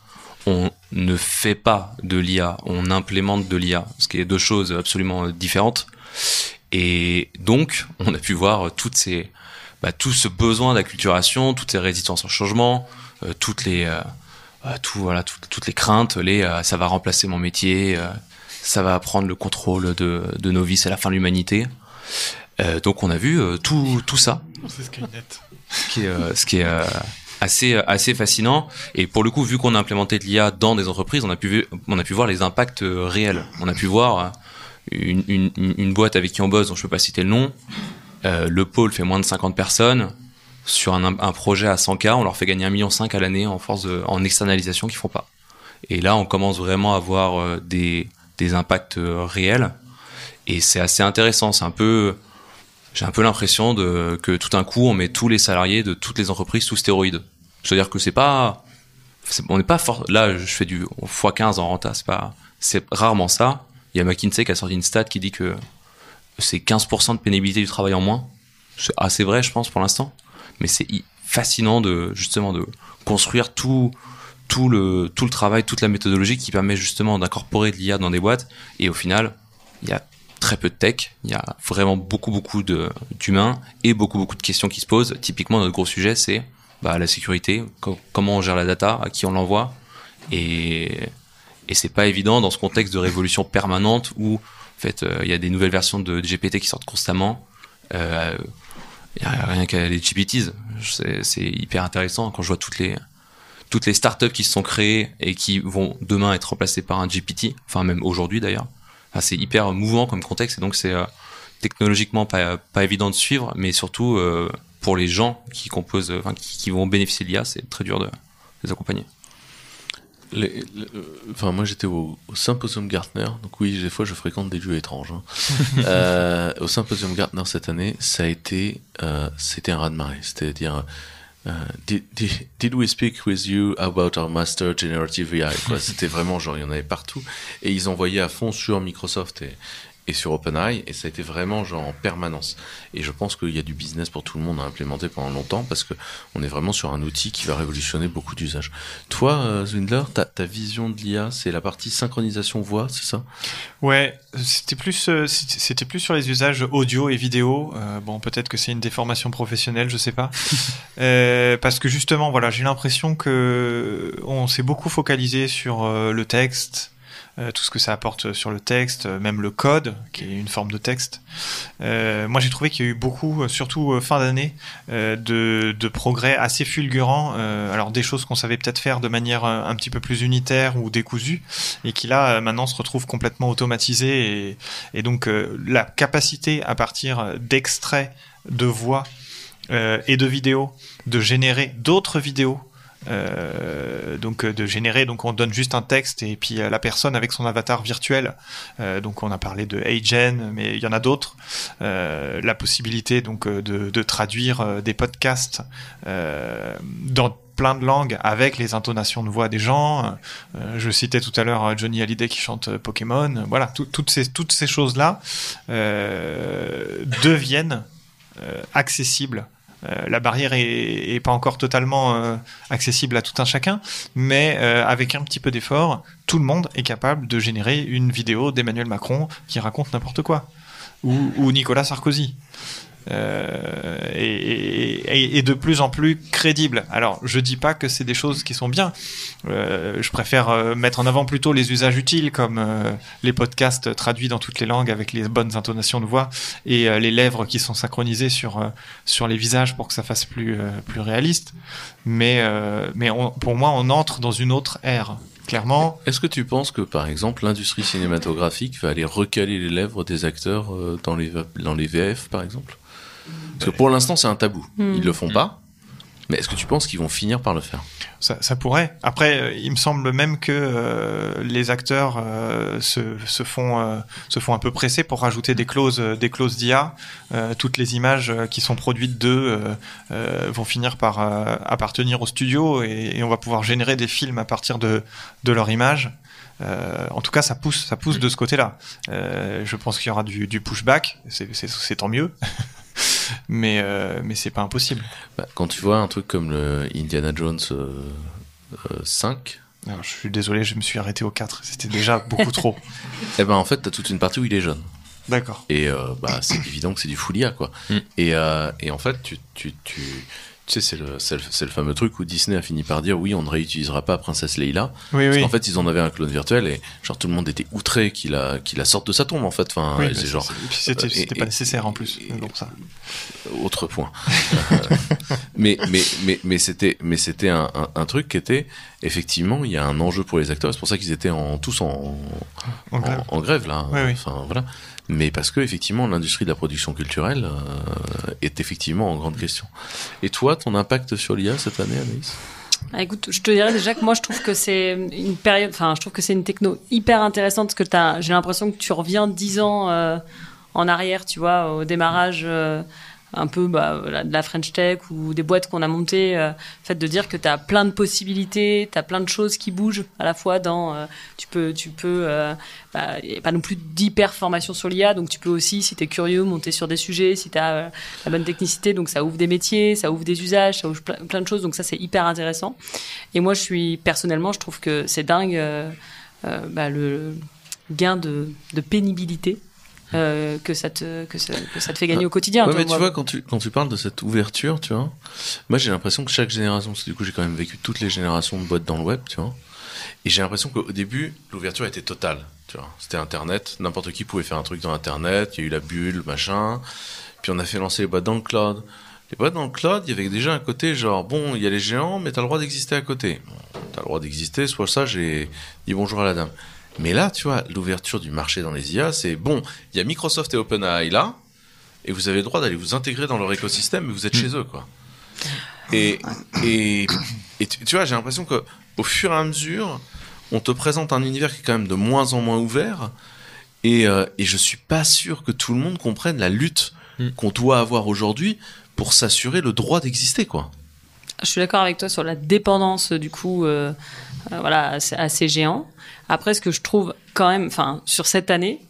[SPEAKER 5] on ne fait pas de l'IA, on implémente de l'IA, ce qui est deux choses absolument différentes. Et donc, on a pu voir bah, tout ce besoin d'acculturation, toutes ces résistances au changement, toutes les, tout, voilà, tout- toutes les craintes, les, euh, ça va remplacer mon métier, euh, ça va prendre le contrôle de, de nos vies, c'est la fin de l'humanité. Euh, donc, on a vu euh, tout, tout ça
[SPEAKER 3] C'est Skynet.
[SPEAKER 5] ce qui est, euh, ce qui est euh, assez assez fascinant et pour le coup vu qu'on a implémenté de l'IA dans des entreprises on a pu on a pu voir les impacts euh, réels on a pu voir euh, une, une, une boîte avec qui on bosse dont je peux pas citer le nom euh, le pôle fait moins de 50 personnes sur un, un projet à 100K on leur fait gagner 1,5 million à l'année en force en externalisation qu'ils font pas et là on commence vraiment à voir euh, des des impacts euh, réels et c'est assez intéressant c'est un peu j'ai un peu l'impression de que tout d'un coup on met tous les salariés de toutes les entreprises sous stéroïdes. C'est-à-dire que c'est pas, on n'est pas fort. Là, je fais du x15 en renta, c'est pas, c'est rarement ça. Il y a McKinsey qui a sorti une stat qui dit que c'est 15% de pénibilité du travail en moins. C'est assez vrai, je pense, pour l'instant. Mais c'est fascinant de justement de construire tout tout le tout le travail, toute la méthodologie qui permet justement d'incorporer de l'IA dans des boîtes. Et au final, il y a très peu de tech, il y a vraiment beaucoup beaucoup d'humains et beaucoup beaucoup de questions qui se posent. Typiquement, notre gros sujet, c'est bah, la sécurité, co- comment on gère la data, à qui on l'envoie, et et c'est pas évident dans ce contexte de révolution permanente où en fait euh, il y a des nouvelles versions de GPT qui sortent constamment. Euh, Il y a rien qu'à les GPTs, c'est hyper intéressant quand je vois toutes les toutes les startups qui se sont créées et qui vont demain être remplacées par un GPT, enfin même aujourd'hui d'ailleurs. Enfin, c'est hyper mouvant comme contexte et donc c'est euh, technologiquement pas, pas évident de suivre, mais surtout euh, pour les gens qui composent, enfin qui vont bénéficier de l'IA, c'est très dur de les accompagner.
[SPEAKER 2] Les- euh, enfin, moi j'étais au, au Symposium Gartner, donc oui, des fois je fréquente des lieux étranges. hein. Euh, au Symposium Gartner cette année, ça a été, euh, c'était un raz-de-marée. C'est-à-dire, euh, did, did, did we speak with you about our master generative AI C'était vraiment genre, il y en avait partout, et ils envoyaient à fond sur Microsoft et, et sur OpenAI, et ça a été vraiment genre en permanence. Et je pense qu'il y a du business pour tout le monde à implémenter pendant longtemps, parce que on est vraiment sur un outil qui va révolutionner beaucoup d'usages. Toi, euh, Zwindler, ta, ta vision de l'IA, c'est la partie synchronisation voix, c'est ça?
[SPEAKER 3] Ouais, c'était plus, euh, c'était plus sur les usages audio et vidéo. Euh, bon, peut-être que c'est une déformation professionnelle, je sais pas. Euh, parce que justement, voilà, j'ai l'impression que on s'est beaucoup focalisé sur le texte, euh, tout ce que ça apporte sur le texte, euh, même le code, qui est une forme de texte. Euh, moi, j'ai trouvé qu'il y a eu beaucoup, surtout fin d'année, de, progrès assez fulgurants. Alors, des choses qu'on savait peut-être faire de manière un petit peu plus unitaire ou décousue, et qui là, maintenant, se retrouvent complètement automatisées. Et, donc, la capacité à partir d'extraits de voix et de vidéos, de générer d'autres vidéos. Euh, donc euh, de générer. Donc on donne juste un texte et puis euh, la personne avec son avatar virtuel. Donc on a parlé de Agen mais il y en a d'autres. La possibilité donc de, traduire des podcasts dans plein de langues avec les intonations de voix des gens. Je citais tout à l'heure Johnny Hallyday qui chante Pokémon. Voilà tout- toutes ces toutes ces choses là deviennent accessibles la barrière est, est pas encore totalement euh, accessible à tout un chacun, mais euh, avec un petit peu d'effort, tout le monde est capable de générer une vidéo d'Emmanuel Macron qui raconte n'importe quoi, ou Nicolas Sarkozy. Euh, et, de plus en plus crédible. Alors, je dis pas que c'est des choses qui sont bien. Euh, je préfère euh, mettre en avant plutôt les usages utiles, comme les podcasts traduits dans toutes les langues avec les bonnes intonations de voix et les lèvres qui sont synchronisées sur sur les visages pour que ça fasse plus plus réaliste. Mais mais pour moi, on entre dans une autre ère. Clairement,
[SPEAKER 2] Est-ce que tu penses que, par exemple, l'industrie cinématographique va aller recaler les lèvres des acteurs dans les, dans les VF, par exemple? Parce que pour l'instant, c'est un tabou.
[SPEAKER 4] Hmm.
[SPEAKER 2] Ils le font pas. Mais est-ce que tu penses qu'ils vont finir par le faire?
[SPEAKER 3] Ça, ça pourrait. Après, euh, il me semble même que euh, les acteurs euh, se, se font euh, se font un peu presser pour rajouter des clauses des clauses d'IA. Euh, toutes les images qui sont produites d'eux euh, euh, vont finir par euh, appartenir au studio et, et on va pouvoir générer des films à partir de de leur image. Euh, en tout cas, ça pousse, ça pousse de ce côté-là. Euh, je pense qu'il y aura du, du pushback, c'est tant mieux, mais euh, mais c'est pas impossible.
[SPEAKER 2] Bah, Quand tu vois un truc comme le Indiana Jones euh, euh, 5,
[SPEAKER 3] Alors, je suis désolé, je me suis arrêté au 4. C'était déjà beaucoup trop.
[SPEAKER 2] Eh ben en fait, t'as toute une partie où il est jeune.
[SPEAKER 3] D'accord.
[SPEAKER 2] Et euh, bah, c'est évident que c'est du foulia, quoi.
[SPEAKER 5] Mm.
[SPEAKER 2] Et, euh, et en fait, tu, tu, tu, tu sais, c'est le, fameux truc où Disney a fini par dire oui, on ne réutilisera pas Princesse Leila.
[SPEAKER 3] Oui,
[SPEAKER 2] Parce
[SPEAKER 3] oui.
[SPEAKER 2] qu'en fait, ils en avaient un clone virtuel et genre tout le monde était outré qu'il la, sorte de sa tombe, en fait. Enfin,
[SPEAKER 3] Oui,
[SPEAKER 2] c'est genre.
[SPEAKER 3] C'était
[SPEAKER 2] euh,
[SPEAKER 3] c'était pas nécessaire en plus.
[SPEAKER 2] et-
[SPEAKER 3] Donc ça.
[SPEAKER 2] autre point. Euh, mais mais mais mais c'était mais c'était un, un, un truc qui était effectivement il y a un enjeu pour les acteurs. C'est pour ça qu'ils étaient en tous en
[SPEAKER 3] En grève.
[SPEAKER 2] en, en grève là.
[SPEAKER 3] Oui, oui.
[SPEAKER 2] Enfin voilà. Mais parce que effectivement l'industrie de la production culturelle euh, est effectivement en grande question. Et toi, ton impact sur l'IA cette année, Anaïs?
[SPEAKER 4] Ah, écoute, je te dirais déjà que moi je trouve que c'est une période, enfin je trouve que c'est une techno hyper intéressante parce que j'ai l'impression que tu reviens dix ans euh, en arrière, tu vois, au démarrage euh, un peu bah, de la French Tech ou des boîtes qu'on a montées. Euh, fait de dire que tu as plein de possibilités, tu as plein de choses qui bougent à la fois dans... euh, tu peux... Tu peux euh, bah, a pas non plus d'hyper formation sur l'IA, donc tu peux aussi, si tu es curieux, monter sur des sujets, si tu as la bonne technicité, donc ça ouvre des métiers, ça ouvre des usages, ça ouvre plein, de choses, donc ça c'est hyper intéressant. Et moi je suis, personnellement, je trouve que c'est dingue euh, euh, bah, le gain de pénibilité. Euh, que ça te que ça, que ça te fait gagner au quotidien.
[SPEAKER 2] Ouais,
[SPEAKER 4] toi,
[SPEAKER 2] mais tu vois, quand tu, quand tu parles de cette ouverture, tu vois, moi j'ai l'impression que chaque génération, parce que du coup j'ai quand même vécu toutes les générations de boîtes dans le web, tu vois, et j'ai l'impression qu'au début, l'ouverture était totale, tu vois. C'était Internet, n'importe qui pouvait faire un truc dans Internet, il y a eu la bulle, machin, puis on a fait lancer les boîtes dans le cloud. Les boîtes dans le cloud, il y avait déjà un côté genre, bon, il y a les géants, mais t'as le droit d'exister à côté. T'as le droit d'exister, soit ça, j'ai dit bonjour à la dame. Mais là, tu vois, l'ouverture du marché dans les IA, c'est bon, il y a Microsoft et OpenAI là, et vous avez le droit d'aller vous intégrer dans leur écosystème, mais vous êtes chez eux, quoi. Et, et, et tu, tu vois, j'ai l'impression que au fur et à mesure, on te présente un univers qui est quand même de moins en moins ouvert, et, euh, et je suis pas sûr que tout le monde comprenne la lutte
[SPEAKER 5] Mm.
[SPEAKER 2] qu'on doit avoir aujourd'hui pour s'assurer le droit d'exister, quoi.
[SPEAKER 4] Je suis d'accord avec toi sur la dépendance du coup, euh, euh, voilà, à, ces- à ces géants. Après, ce que je trouve quand même, enfin, sur cette année,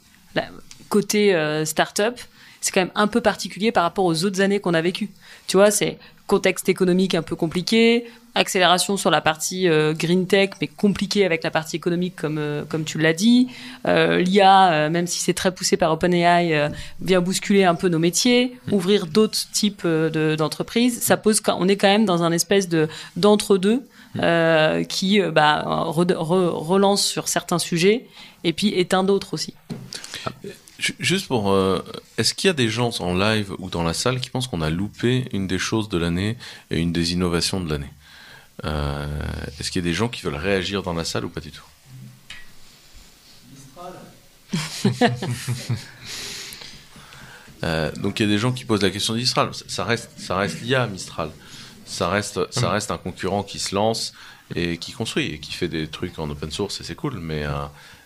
[SPEAKER 4] côté euh, start-up, c'est quand même un peu particulier par rapport aux autres années qu'on a vécues. Tu vois, c'est contexte économique un peu compliqué, accélération sur la partie euh, green tech, mais compliqué avec la partie économique comme euh, comme tu l'as dit. Euh, L'IA, même si c'est très poussé par OpenAI, vient bousculer un peu nos métiers, ouvrir d'autres types de- d'entreprises. Ça pose, on est quand même dans un espèce de d'entre-deux euh, qui euh, bah, re- re- relance sur certains sujets et puis éteint d'autres aussi.
[SPEAKER 2] Ju- Juste pour, euh, est-ce qu'il y a des gens en live ou dans la salle qui pensent qu'on a loupé une des choses de l'année et une des innovations de l'année? Euh, Est-ce qu'il y a des gens qui veulent réagir dans la salle ou pas du tout? Euh, donc il y a des gens qui posent la question d'Istral. Ça- Ça reste, ça reste l'IA Mistral. Ça reste, ça reste un concurrent qui se lance et qui construit et qui fait des trucs en open source et c'est cool. Mais, euh,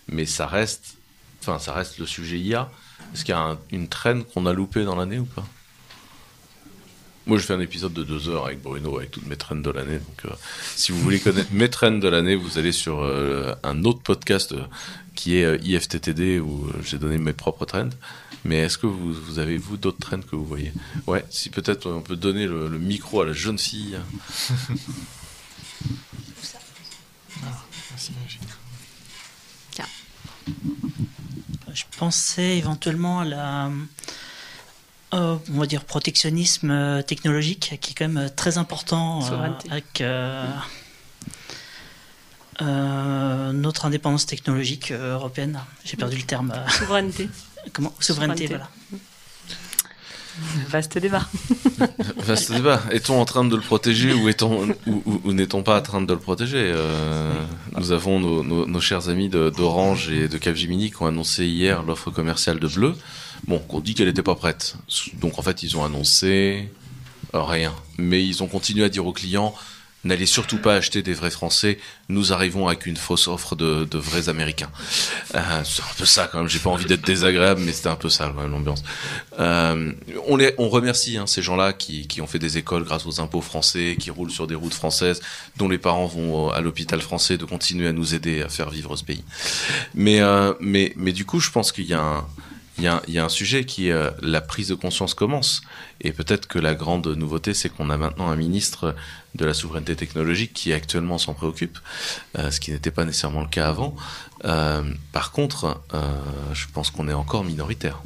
[SPEAKER 2] mais ça reste, enfin ça reste le sujet IA. Est-ce qu'il y a un- une traîne qu'on a loupée dans l'année ou pas? Moi, je fais un épisode de deux heures avec Bruno, avec toutes mes trends de l'année. Donc, euh, si vous voulez connaître mes trends de l'année, vous allez sur euh, un autre podcast qui est IFTTD où j'ai donné mes propres trends. Mais est-ce que vous, vous avez, vous, d'autres trends que vous voyez? Ouais, si peut-être on peut donner le, le micro à la jeune fille.
[SPEAKER 3] Merci.
[SPEAKER 7] Je pensais éventuellement à la, euh, on va dire, protectionnisme euh, technologique, qui est quand même euh, très important euh, avec euh, euh, notre indépendance technologique européenne. J'ai perdu le terme.
[SPEAKER 4] Souveraineté.
[SPEAKER 7] Comment Souveraineté,
[SPEAKER 4] Souveraineté.
[SPEAKER 7] voilà.
[SPEAKER 4] Vaste débat.
[SPEAKER 2] Vaste débat. Est-on en train de le protéger ou, est-on, ou, ou- ou n'est-on pas en train de le protéger Euh, Nous avons nos, nos- nos chers amis d'Orange et de Capgemini qui ont annoncé hier l'offre commerciale de Bleu. Bon, qu'on dit qu'elle n'était pas prête. Donc en fait, ils ont annoncé rien. Mais ils ont continué à dire aux clients n'allez surtout pas acheter des vrais Français. Nous arrivons avec une fausse offre de, vrais Américains. Euh, c'est un peu ça quand même. J'ai pas envie d'être désagréable, mais c'était un peu ça l'ambiance. Euh, on, les, on remercie hein, ces gens-là qui, qui ont fait des écoles grâce aux impôts français, qui roulent sur des routes françaises, dont les parents vont à l'hôpital français, de continuer à nous aider à faire vivre ce pays. Mais, euh, mais, mais du coup, je pense qu'il y a un, il y, a un- sujet qui euh, la prise de conscience commence. Et peut-être que la grande nouveauté, c'est qu'on a maintenant un ministre de la souveraineté technologique qui actuellement s'en préoccupe, euh, ce qui n'était pas nécessairement le cas avant. Euh, par contre, je pense qu'on est encore minoritaire.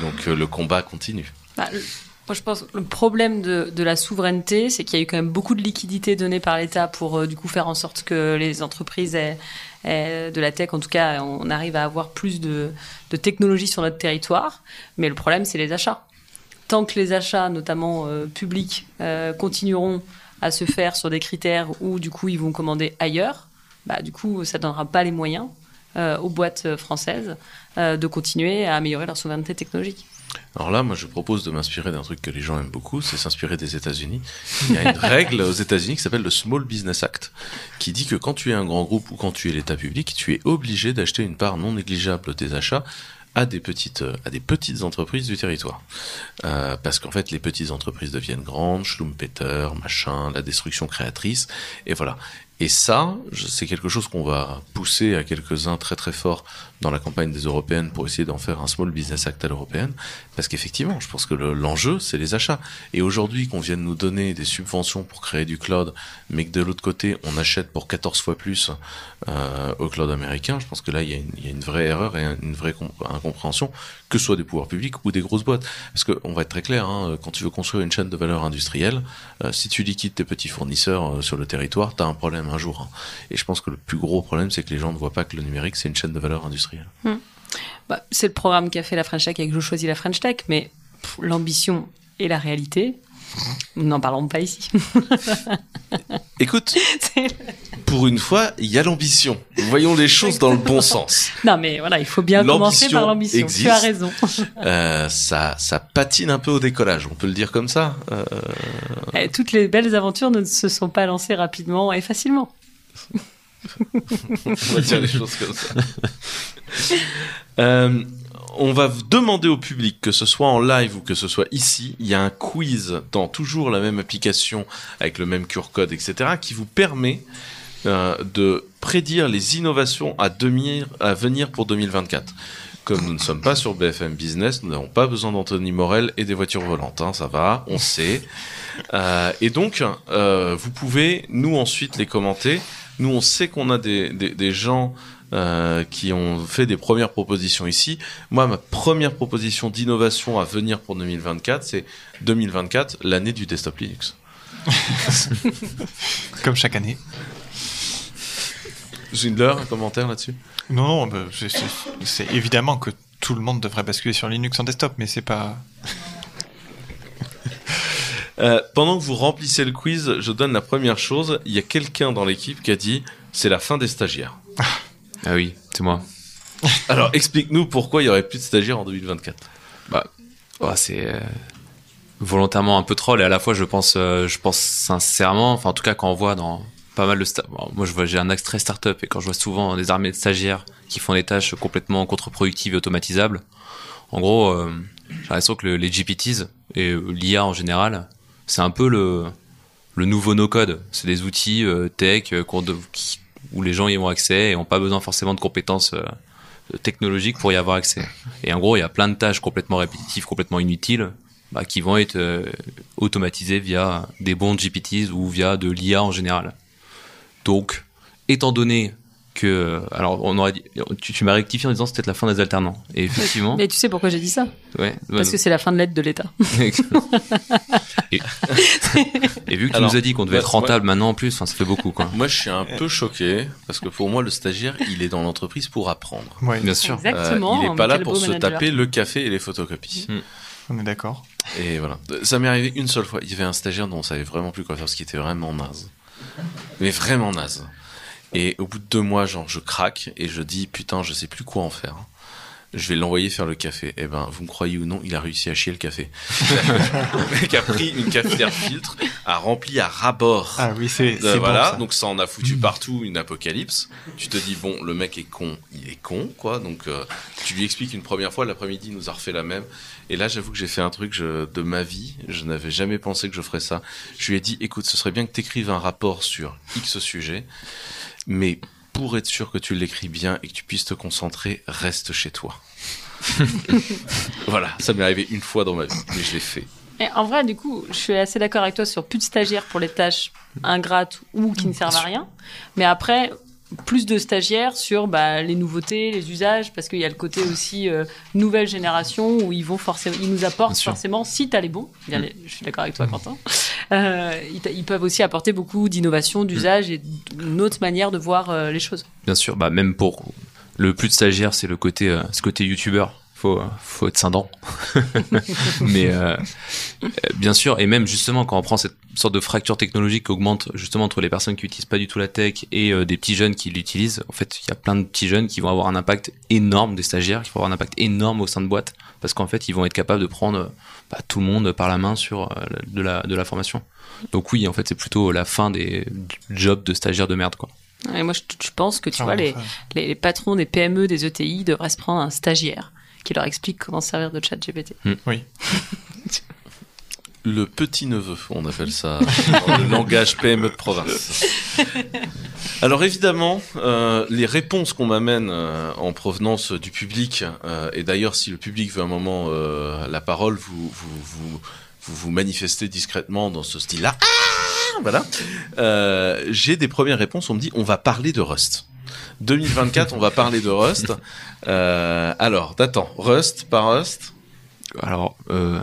[SPEAKER 2] Donc le combat continue.
[SPEAKER 4] Bah, le- moi, je pense le problème de, la souveraineté, c'est qu'il y a eu quand même beaucoup de liquidités données par l'État pour du coup faire en sorte que les entreprises aient de la tech, en tout cas, on arrive à avoir plus de, de technologie sur notre territoire. Mais le problème, c'est les achats. Tant que les achats, notamment euh, publics, euh, continueront à se faire sur des critères où du coup ils vont commander ailleurs, bah, du coup, ça donnera pas les moyens euh, aux boîtes euh, françaises euh, de continuer à améliorer leur souveraineté technologique.
[SPEAKER 2] Alors là, moi, je propose de m'inspirer d'un truc que les gens aiment beaucoup, c'est s'inspirer des États-Unis. Il y a une règle aux États-Unis qui s'appelle le Small Business Act, qui dit que quand tu es un grand groupe ou quand tu es l'État public, tu es obligé d'acheter une part non négligeable de tes achats à des petites euh, à des petites entreprises du territoire Euh, parce qu'en fait les petites entreprises deviennent grandes Schlumpeter machin la destruction créatrice et voilà et ça c'est quelque chose qu'on va pousser à quelques-uns très très fort dans la campagne des européennes pour essayer d'en faire un small business act à l'européenne parce qu'effectivement je pense que le- l'enjeu c'est les achats et aujourd'hui qu'on vienne nous donner des subventions pour créer du cloud mais que de l'autre côté on achète pour 14 fois plus euh, au cloud américain, je pense que là, il y a une, vraie erreur et une vraie com- incompréhension, que ce soit des pouvoirs publics ou des grosses boîtes. Parce que, on va être très clair, hein, quand tu veux construire une chaîne de valeur industrielle, euh, si tu liquides tes petits fournisseurs euh, sur le territoire, tu as un problème un jour. hein. Et je pense que le plus gros problème, c'est que les gens ne voient pas que le numérique, c'est une chaîne de valeur industrielle.
[SPEAKER 4] Bah, c'est le programme qu'a fait la French Tech avec Je choisis la French Tech, mais l'ambition et la réalité, nous n'en parlons pas ici.
[SPEAKER 2] Écoute, pour une fois, il y a l'ambition. Voyons les choses dans le bon sens.
[SPEAKER 4] non, mais voilà, il faut bien commencer par l'ambition. Tu as raison.
[SPEAKER 2] Euh, ça, ça patine un peu au décollage, on peut le dire comme ça. Euh,
[SPEAKER 4] Eh, Toutes les belles aventures ne se sont pas lancées rapidement et facilement.
[SPEAKER 2] On va. Euh, demander au public, que ce soit en live ou que ce soit ici, il y a un quiz dans toujours la même application avec le même QR code, etc., qui vous permet euh, de prédire les innovations à, venir pour 2024. Comme nous ne sommes pas sur BFM Business, nous n'avons pas besoin d'Anthony Morel et des voitures volantes, hein, ça va, on sait. Euh, et donc, vous pouvez, nous ensuite, les commenter. Nous, on sait qu'on a des, des, des gens euh, qui ont fait des premières propositions ici. Moi, ma première proposition d'innovation à venir pour 2024, c'est 2024, l'année du desktop Linux.
[SPEAKER 3] Comme chaque année.
[SPEAKER 2] Schindler, un commentaire là-dessus?
[SPEAKER 3] Non, non, bah, c'est évidemment que tout le monde devrait basculer sur Linux en desktop, mais c'est pas.
[SPEAKER 2] Euh, pendant que vous remplissez le quiz, je donne la première chose. Il y a quelqu'un dans l'équipe qui a dit c'est la fin des stagiaires.
[SPEAKER 5] Ah oui, c'est moi.
[SPEAKER 2] Alors explique-nous pourquoi il y aurait plus de stagiaires en 2024.
[SPEAKER 5] Oh, c'est euh, volontairement un peu troll et à la fois je pense, euh, je pense sincèrement, enfin en tout cas quand on voit dans pas mal de sta- bon, moi je vois j'ai un extrait startup et quand je vois souvent des armées de stagiaires qui font des tâches complètement contre-productives et automatisables, en gros euh, j'ai l'impression que le- les GPTs et l'IA en général, c'est un peu le le nouveau no-code. C'est des outils euh, tech euh, où les gens y ont accès et ont pas besoin forcément de compétences euh, technologiques pour y avoir accès. Et en gros, il y a plein de tâches complètement répétitives, complètement inutiles, bah, qui vont être euh, automatisées via des bons GPTs ou via de l'IA en général. Donc, étant donné que, alors, on aurait dit, tu, tu m'as rectifié en disant que c'était la fin des alternants. Et effectivement,
[SPEAKER 4] Mais tu sais pourquoi j'ai dit ça?
[SPEAKER 5] Ouais,
[SPEAKER 4] Parce que c'est la fin de l'aide de l'État.
[SPEAKER 5] et, et vu que tu
[SPEAKER 2] Alors,
[SPEAKER 5] nous as dit qu'on devait être rentable maintenant en plus, enfin, ça fait beaucoup, quoi.
[SPEAKER 2] Moi, je suis un peu choqué parce que pour moi, le stagiaire, il est dans l'entreprise pour apprendre.
[SPEAKER 3] Ouais,
[SPEAKER 5] Bien sûr.
[SPEAKER 2] Euh,
[SPEAKER 4] Exactement.
[SPEAKER 2] il
[SPEAKER 4] mais
[SPEAKER 2] est pas là pour se
[SPEAKER 4] manager.
[SPEAKER 2] taper le café et les photocopies.
[SPEAKER 3] on est d'accord.
[SPEAKER 2] Et voilà. Ça m'est arrivé une seule fois. Il y avait un stagiaire dont on savait vraiment plus quoi faire, ce qui était vraiment naze. Mais vraiment naze. Et au bout de deux mois, genre, je craque et je dis, putain, je sais plus quoi en faire. Je vais l'envoyer faire le café. Eh ben, vous me croyez ou non, il a réussi à chier le café. le mec a pris une cafetière filtre, a rempli à rabord.
[SPEAKER 3] Ah oui, c'est.
[SPEAKER 2] Euh,
[SPEAKER 3] bon,
[SPEAKER 2] voilà,
[SPEAKER 3] ça.
[SPEAKER 2] donc ça en a foutu partout une apocalypse. Tu te dis bon, le mec est con, il est con quoi. Donc euh, tu lui expliques une première fois, l'après-midi il nous a refait la même. Et là, j'avoue que j'ai fait un truc je- de ma vie. Je n'avais jamais pensé que je ferais ça. Je lui ai dit écoute, ce serait bien que tu écrives un rapport sur X sujet, mais pour être sûr que tu l'écris bien et que tu puisses te concentrer, reste chez toi. voilà, ça m'est arrivé une fois dans ma vie, mais je l'ai fait.
[SPEAKER 4] Et en vrai, du coup, je suis assez d'accord avec toi sur plus de stagiaires pour les tâches ingrates ou qui ne servent à rien. Mais après, plus de stagiaires sur bah, les nouveautés, les usages, parce qu'il y a le côté aussi euh, nouvelle génération où ils vont forcément, ils nous apportent forcément, si t'as les bons, bien les- je suis d'accord avec toi, Quentin, euh, ils, ils peuvent aussi apporter beaucoup d'innovation, d'usage et d'une autre manière de voir euh, les choses.
[SPEAKER 5] Bien sûr, bah même pour le plus de stagiaires, c'est le côté, ce côté youtubeur. Faut, euh, faut être scindant. Mais euh, euh, bien sûr, et même justement quand on prend cette sorte de fracture technologique qui augmente justement entre les personnes qui utilisent pas du tout la tech et euh, des petits jeunes qui l'utilisent, en fait, il y a plein de petits jeunes qui vont avoir un impact énorme des stagiaires, qui vont avoir un impact énorme au sein de boîtes, parce qu'en fait, ils vont être capables de prendre bah, tout le monde par la main sur euh, de la de la formation. Donc oui, en fait, c'est plutôt la fin des jobs de stagiaires de merde, quoi.
[SPEAKER 4] Et moi, je, je pense que tu
[SPEAKER 3] Ah,
[SPEAKER 4] vois, les,
[SPEAKER 3] enfin,
[SPEAKER 4] les, les patrons des PME, des ETI devraient se prendre un stagiaire qui leur explique comment se servir de chat GPT.
[SPEAKER 3] Oui.
[SPEAKER 2] Le petit neveu, on appelle ça dans le langage PME de province. Alors évidemment, euh, les réponses qu'on m'amène euh, en provenance du public, euh, et d'ailleurs si le public veut un moment euh, la parole, vous vous, vous vous vous manifestez discrètement dans ce style-là. Ah voilà. Euh, J'ai des premières réponses. On me dit on va parler de Rust. 2024, on va parler de Rust. Euh, alors, attends, Rust, pas Rust?
[SPEAKER 5] Alors, euh,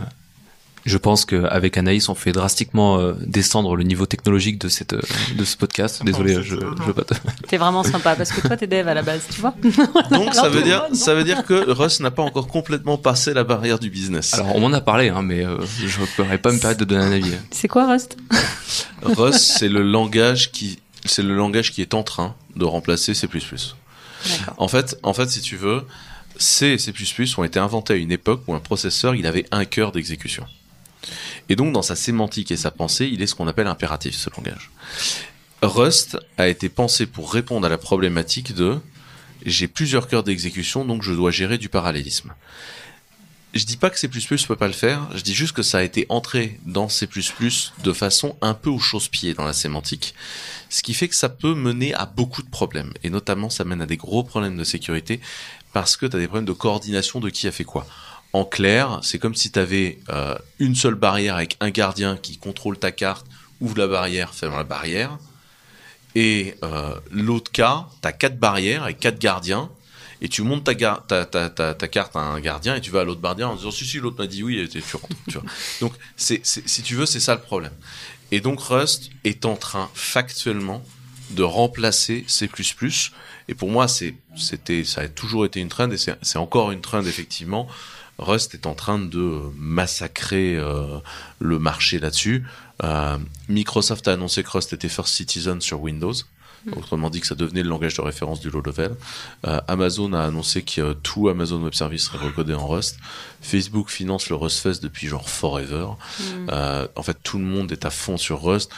[SPEAKER 5] je pense qu'avec Anaïs, on fait drastiquement euh, descendre le niveau technologique de, cette, de ce podcast. Désolé, je, je veux pas te...
[SPEAKER 4] T'es vraiment sympa parce que toi, t'es dev à la base, tu vois.
[SPEAKER 2] Donc ça veut dire, ça veut dire que Rust n'a pas encore complètement passé la barrière du business.
[SPEAKER 5] Alors, on m'en a parlé, hein, mais euh, je ne pourrais pas me permettre de donner un avis.
[SPEAKER 4] C'est quoi Rust?
[SPEAKER 2] Rust, c'est le langage qui, c'est le langage qui est en train de remplacer C++. En fait, en fait, si tu veux, C et C++ ont été inventés à une époque où un processeur, il avait un cœur d'exécution. Et donc, dans sa sémantique et sa pensée, il est ce qu'on appelle impératif, ce langage. Rust a été pensé pour répondre à la problématique de j'ai plusieurs cœurs d'exécution, donc je dois gérer du parallélisme. Je dis pas que C++ peut pas le faire, je dis juste que ça a été entré dans C++ de façon un peu au chausse-pied dans la sémantique, ce qui fait que ça peut mener à beaucoup de problèmes, et notamment ça mène à des gros problèmes de sécurité, parce que tu as des problèmes de coordination de qui a fait quoi. En clair, c'est comme si tu avais une seule barrière avec un gardien qui contrôle ta carte, ouvre la barrière, ferme la barrière, et euh, l'autre cas, tu as quatre barrières avec quatre gardiens, et tu montes ta, ta, carte à un gardien et tu vas à l'autre gardien en disant si si l'autre m'a dit oui et tu rentres donc si tu veux c'est ça le problème et donc Rust est en train factuellement de remplacer C++ et pour moi c'était ça a toujours été une trend et c'est c'est encore une trend effectivement. Rust est en train de massacrer euh, le marché là-dessus. Euh, Microsoft a annoncé que Rust était first citizen sur Windows Autrement dit que ça devenait le langage de référence du low level. Euh, Amazon a annoncé que euh, tout Amazon Web Service serait recodé en Rust. Facebook finance le RustFest depuis genre forever. Euh, en fait, tout le monde est à fond sur Rust.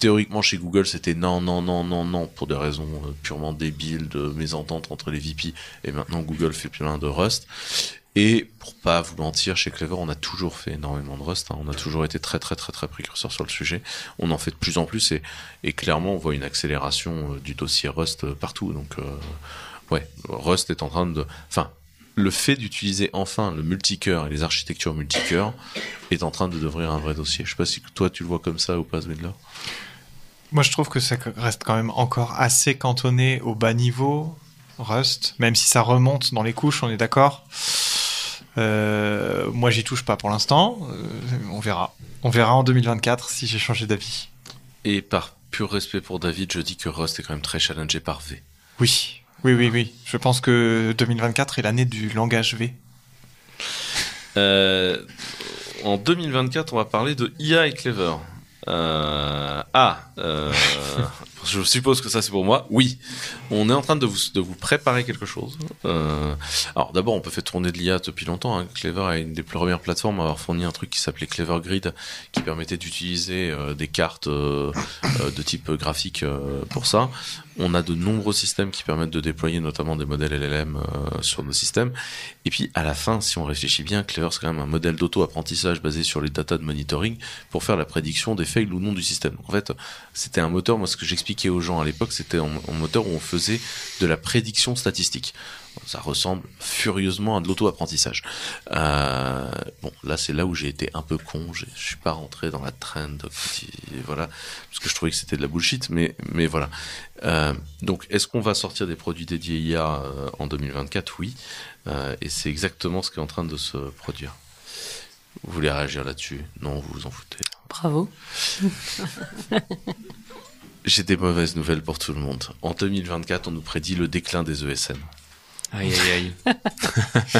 [SPEAKER 2] Théoriquement, chez Google, c'était non, non, non, non, non, pour des raisons purement débiles de mésentente entre les VP. Et maintenant, Google fait plein de Rust. Et pour pas vous mentir, chez Clever, on a toujours fait énormément de Rust. hein. On a toujours été très, très, très, très précurseur sur le sujet. On en fait de plus en plus et, clairement, on voit une accélération euh, du dossier Rust euh, partout. Donc, euh, ouais, Rust est en train de. Enfin, le fait d'utiliser enfin le multicœur et les architectures multicœur est en train de devenir un vrai dossier. Je sais pas si toi tu le vois comme ça ou pas, Zwindler.
[SPEAKER 3] Moi, je trouve que ça reste quand même encore assez cantonné au bas niveau, Rust, même si ça remonte dans les couches, on est d'accord. Euh, moi, j'y touche pas pour l'instant. Euh, on verra. On verra en 2024 si j'ai changé d'avis.
[SPEAKER 2] Et par pur respect pour David, je dis que Rust est quand même très challengé par V.
[SPEAKER 3] Oui, oui, oui, oui. Je pense que 2024 est l'année du langage V.
[SPEAKER 2] Euh, en 2024, on va parler de IA et Clever. Euh, ah, euh, je suppose que ça c'est pour moi. Oui, on est en train de vous, de vous préparer quelque chose. Euh, alors d'abord, on peut faire tourner de l'IA depuis longtemps. hein. Clever est une des premières plateformes à avoir fourni un truc qui s'appelait Clever Grid, qui permettait d'utiliser euh, des cartes euh, de type graphique pour ça. On a de nombreux systèmes qui permettent de déployer notamment des modèles LLM sur nos systèmes. Et puis à la fin, si on réfléchit bien, Clever c'est quand même un modèle d'auto-apprentissage basé sur les datas de monitoring pour faire la prédiction des fails ou non du système. En fait, c'était un moteur, moi ce que j'expliquais expliqué aux gens à l'époque, c'était un moteur où on faisait de la prédiction statistique. Ça ressemble furieusement à de l'auto-apprentissage. Euh, bon, là, c'est là où j'ai été un peu con. Je suis pas rentré dans la trend, voilà, parce que je trouvais que c'était de la bullshit. Mais, mais voilà. Euh, donc, est-ce qu'on va sortir des produits dédiés IA euh, en 2024 Oui. Euh, et c'est exactement ce qui est en train de se produire. Vous voulez réagir là-dessus? Non, vous vous en foutez.
[SPEAKER 4] Bravo.
[SPEAKER 2] J'ai des mauvaises nouvelles pour tout le monde. En 2024, on nous prédit le déclin des E ESN.
[SPEAKER 5] Aïe, aïe, aïe.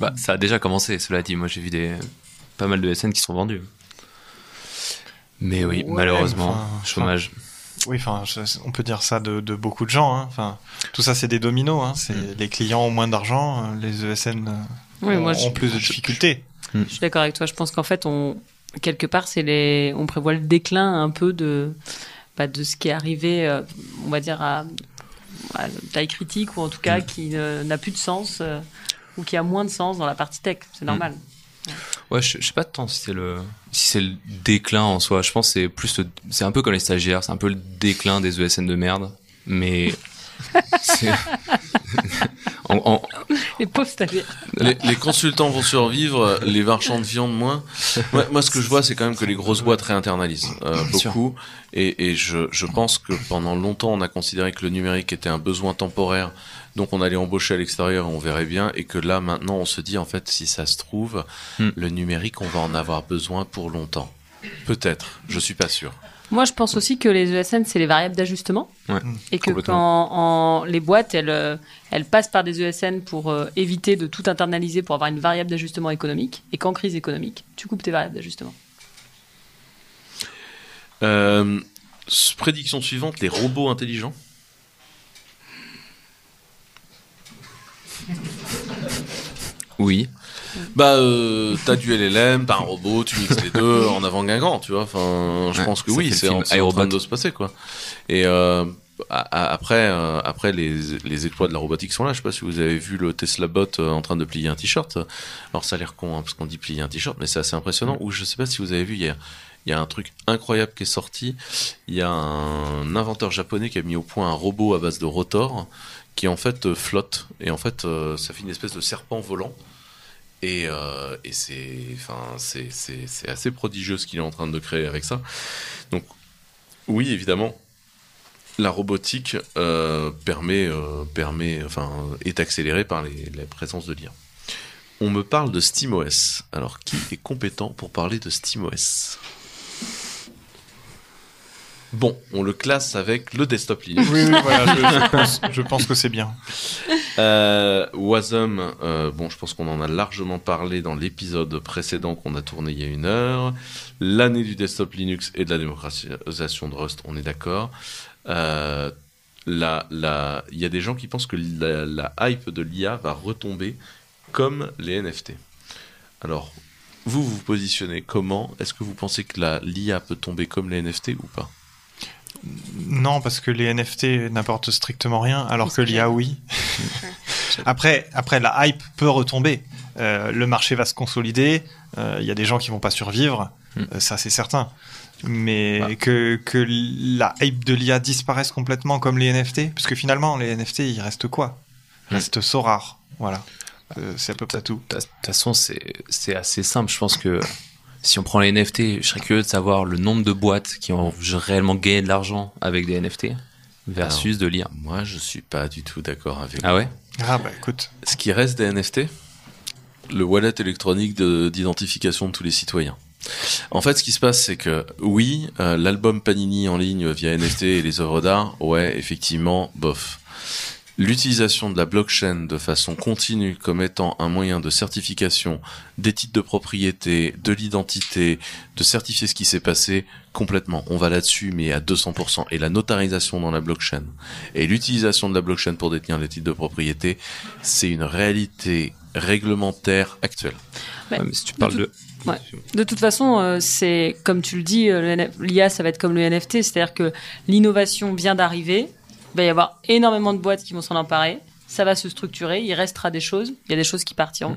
[SPEAKER 5] bah, ça a déjà commencé, cela dit. Moi, j'ai vu des, pas mal de SN qui sont vendus. Mais oui,
[SPEAKER 3] Ouais,
[SPEAKER 5] malheureusement,
[SPEAKER 3] enfin,
[SPEAKER 5] chômage.
[SPEAKER 3] Oui, enfin, je- on peut dire ça de, de beaucoup de gens. hein. Enfin, tout ça, c'est des dominos. Hein. C'est
[SPEAKER 5] Mm.
[SPEAKER 3] les clients ont moins d'argent, euh, les ESN euh,
[SPEAKER 4] Oui,
[SPEAKER 3] ont,
[SPEAKER 4] moi, je,
[SPEAKER 3] ont plus de difficultés.
[SPEAKER 4] je suis d'accord avec toi. Je pense qu'en fait, on, quelque part, c'est les, on prévoit le déclin un peu de, bah, de ce qui est arrivé, euh, on va dire, à, à taille critique, ou en tout cas, qui ne- n'a plus de sens, euh, ou qui a moins de sens dans la partie tech. C'est normal.
[SPEAKER 5] Ouais, je, je sais pas tant si c'est le, si c'est le déclin en soi. Je pense que c'est plus c'est un peu comme les stagiaires, c'est un peu le déclin des ESN de merde. Mais, en, en-
[SPEAKER 4] Les pauvres stagiaires.
[SPEAKER 2] Les, les consultants vont survivre, les marchands de viande moins. Moi, moi, ce que je vois, c'est quand même que les grosses boîtes réinternalisent euh, beaucoup. Et, et je, je pense que pendant longtemps, on a considéré que le numérique était un besoin temporaire. Donc, on allait embaucher à l'extérieur et on verrait bien. Et que là, maintenant, on se dit, en fait, si ça se trouve,
[SPEAKER 5] Hmm.
[SPEAKER 2] le numérique, on va en avoir besoin pour longtemps. Peut-être, je suis pas sûr.
[SPEAKER 4] Moi, je pense aussi que les ESN, c'est les variables d'ajustement.
[SPEAKER 5] Ouais,
[SPEAKER 4] et que quand en, les boîtes, elles, euh, elles passent par des ESN pour euh, éviter de tout internaliser, pour avoir une variable d'ajustement économique. Et qu'en crise économique, tu coupes tes variables d'ajustement.
[SPEAKER 2] Euh, prédiction suivante, les robots intelligents.
[SPEAKER 5] oui.
[SPEAKER 2] Bah, euh, t'as du LLM, t'as un robot, tu mixes les deux en avant Guingamp, tu vois. Enfin, je
[SPEAKER 5] Ouais,
[SPEAKER 2] pense que oui, c'est en, en train de se passer, quoi. Et euh, a- a- après, euh, après les, les exploits de la robotique sont là. Je sais pas si vous avez vu le Tesla Bot en train de plier un t-shirt. Alors ça a l'air con, hein, parce qu'on dit plier un t-shirt, mais c'est assez impressionnant. Ou je sais pas si vous avez vu hier. Il y a un truc incroyable qui est sorti. Il y a un inventeur japonais qui a mis au point un robot à base de rotor qui en fait flotte et en fait ça fait une espèce de serpent volant et, euh, c'est c'est assez prodigieux ce qu'il est en train de créer avec ça. Donc oui évidemment la robotique euh, permet euh, permet enfin est accélérée par les, la présence de l'IA. On me parle de SteamOS. Alors qui est compétent pour parler de SteamOS? Bon, on le classe avec le desktop Linux.
[SPEAKER 3] Oui, oui, voilà, je, je pense, je pense que c'est bien.
[SPEAKER 2] Euh, Wasm, euh, bon, je pense qu'on en a largement parlé dans l'épisode précédent qu'on a tourné il y a une heure. L'année du desktop Linux et de la démocratisation de Rust, on est d'accord. Euh, la, la, il y a des gens qui pensent que la, la hype de l'IA va retomber comme les NFT. Alors, vous vous positionnez comment? Est-ce que vous pensez que la l'IA peut tomber comme les NFT ou pas?
[SPEAKER 3] Non, parce que les NFT n'apportent strictement rien, alors que l'IA, oui. après, après, la hype peut retomber. Euh, le marché va se consolider. euh, Il y a des gens qui vont pas survivre.
[SPEAKER 5] Hmm.
[SPEAKER 3] euh, ça, c'est certain. Mais
[SPEAKER 2] Bah.
[SPEAKER 3] que, que la hype de l'IA disparaisse complètement comme les NFT, parce que finalement, les NFT, il reste quoi? Il
[SPEAKER 5] Hmm.
[SPEAKER 3] reste so rare. Voilà. C'est à peu près tout.
[SPEAKER 5] De toute façon, c'est assez simple. Je pense que si on prend les NFT, je serais curieux de savoir le nombre de boîtes qui ont réellement gagné de l'argent avec des NFT versus de l'IA.
[SPEAKER 2] Moi, je suis pas du tout d'accord avec
[SPEAKER 5] Ah ouais
[SPEAKER 3] Ah bah écoute.
[SPEAKER 2] Ce qui reste des NFT, le wallet électronique de- d'identification de, tous les citoyens. En fait, ce qui se passe, c'est que oui, euh, l'album Panini en ligne via NFT et les œuvres d'art, ouais, effectivement, bof. L'utilisation de la blockchain de façon continue comme étant un moyen de certification des titres de propriété, de l'identité, de certifier ce qui s'est passé, complètement. On va là-dessus, mais à 200%. Et la notarisation dans la blockchain et l'utilisation de la blockchain pour détenir les titres de propriété, c'est une réalité réglementaire actuelle.
[SPEAKER 4] Ouais.
[SPEAKER 5] Ouais, mais si tu parles de.
[SPEAKER 4] De toute façon, euh, c'est comme tu le dis, euh, l'IA, ça va être comme le NFT, c'est-à-dire que l'innovation vient d'arriver, il va y avoir énormément de boîtes qui vont s'en emparer, ça va se structurer, il restera des choses, il y a des choses qui partiront,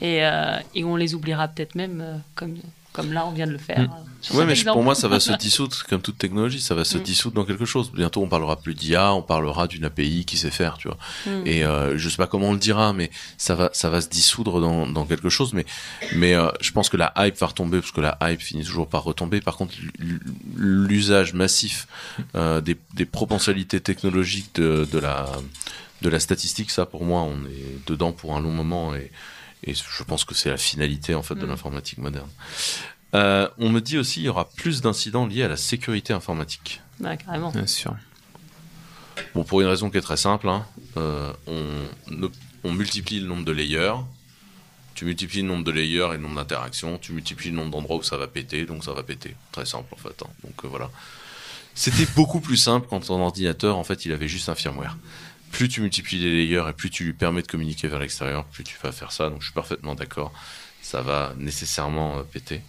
[SPEAKER 4] et, euh, et on les oubliera peut-être même, euh, comme, comme là on vient de le faire.
[SPEAKER 5] Mm.
[SPEAKER 4] euh, cet
[SPEAKER 2] mais
[SPEAKER 4] exemple.
[SPEAKER 2] pour moi, ça va se dissoudre comme toute technologie. Ça va se
[SPEAKER 4] Mm.
[SPEAKER 2] dissoudre dans quelque chose. Bientôt, on parlera plus d'IA, on parlera d'une API qui sait faire, tu vois.
[SPEAKER 4] Mm.
[SPEAKER 2] Et euh, je sais pas comment on le dira, mais ça va, ça va se dissoudre dans, dans quelque chose. Mais, mais euh, je pense que la hype va retomber parce que la hype finit toujours par retomber. Par contre, l'usage massif euh, des, des potentialités technologiques de, de la de la statistique, ça pour moi, on est dedans pour un long moment et, et je pense que c'est la finalité en fait de
[SPEAKER 4] Mm.
[SPEAKER 2] l'informatique moderne. Euh, on me dit aussi qu'il y aura plus d'incidents liés à la sécurité informatique.
[SPEAKER 4] Ouais, carrément.
[SPEAKER 5] Bien sûr.
[SPEAKER 2] Bon, pour une raison qui est très simple, hein, euh, on, on multiplie le nombre de layers. Tu multiplies le nombre de layers et le nombre d'interactions. Tu multiplies le nombre d'endroits où ça va péter, donc ça va péter. Très simple en fait. hein. Donc euh, voilà. C'était beaucoup plus simple quand ton ordinateur, en fait, il avait juste un firmware. Plus tu multiplies les layers et plus tu lui permets de communiquer vers l'extérieur, plus tu vas faire ça. Donc je suis parfaitement d'accord. Ça va nécessairement euh, péter.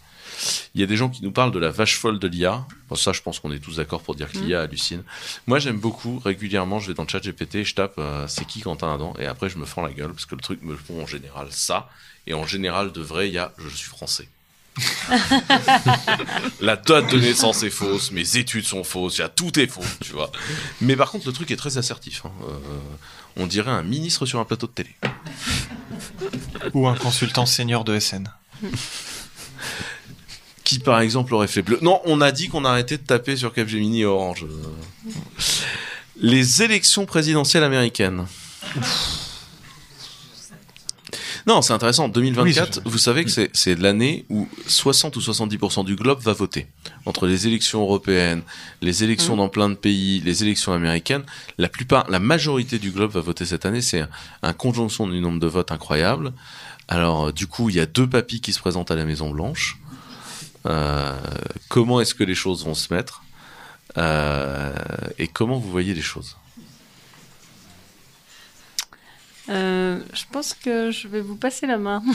[SPEAKER 2] Il y a des gens qui nous parlent de la vache folle de l'IA. Bon, ça, je pense qu'on est tous d'accord pour dire que l'IA hallucine. Moi, j'aime beaucoup, régulièrement, je vais dans le chat GPT et je tape euh, c'est qui Quentin Adam? Et après, je me fends la gueule parce que le truc me font en général ça. Et en général, de vrai, il y a je suis français. la date de naissance est fausse, mes études sont fausses, tout est faux, tu vois. Mais par contre, le truc est très assertif. hein. Euh, on dirait un ministre sur un plateau de télé.
[SPEAKER 3] Ou un consultant senior de SN.
[SPEAKER 2] Qui, par exemple, aurait fait bleu. Non, on a dit qu'on arrêtait de taper sur Capgemini et Orange. Euh, Les élections présidentielles américaines. Non, c'est intéressant. 2024, vous savez que c'est- c'est l'année où 60 ou 70% du globe va voter. Entre les élections européennes, les élections dans plein de pays, les élections américaines, la plupart, la majorité du globe va voter cette année. C'est un, un conjonction du nombre de votes incroyable. Alors, euh, du coup, il y a deux papis qui se présentent à la Maison Blanche. Euh, comment est-ce que les choses vont se mettre? Euh, et comment vous voyez les choses?
[SPEAKER 4] Euh, je pense que je vais vous passer la main.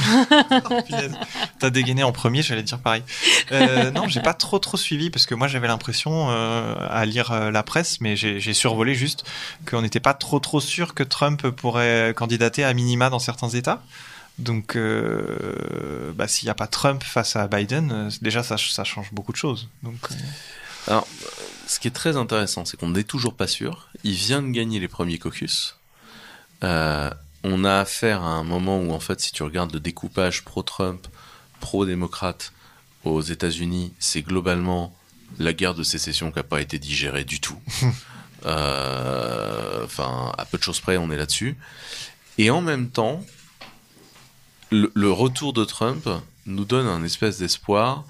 [SPEAKER 3] Oh. T'as dégainé en premier, j'allais dire pareil. Euh, non, j'ai pas trop trop suivi parce que moi j'avais l'impression euh, à lire euh, la presse, mais j'ai j'ai survolé juste qu'on n'était pas trop trop sûr que Trump pourrait candidater à minima dans certains États. Donc, euh, bah, s'il n'y a pas Trump face à Biden, euh, déjà ça, ça change beaucoup de choses. Donc, euh,
[SPEAKER 2] Alors, ce qui est très intéressant, c'est qu'on n'est toujours pas sûr. Il vient de gagner les premiers caucus. Euh, on a affaire à un moment où, en fait, si tu regardes le découpage pro-Trump, pro-démocrate aux États-Unis, c'est globalement la guerre de sécession qui n'a pas été digérée du tout. Euh, Enfin, à peu de choses près, on est là-dessus. Et en même temps, le, le retour de Trump nous donne un espèce d'espoir.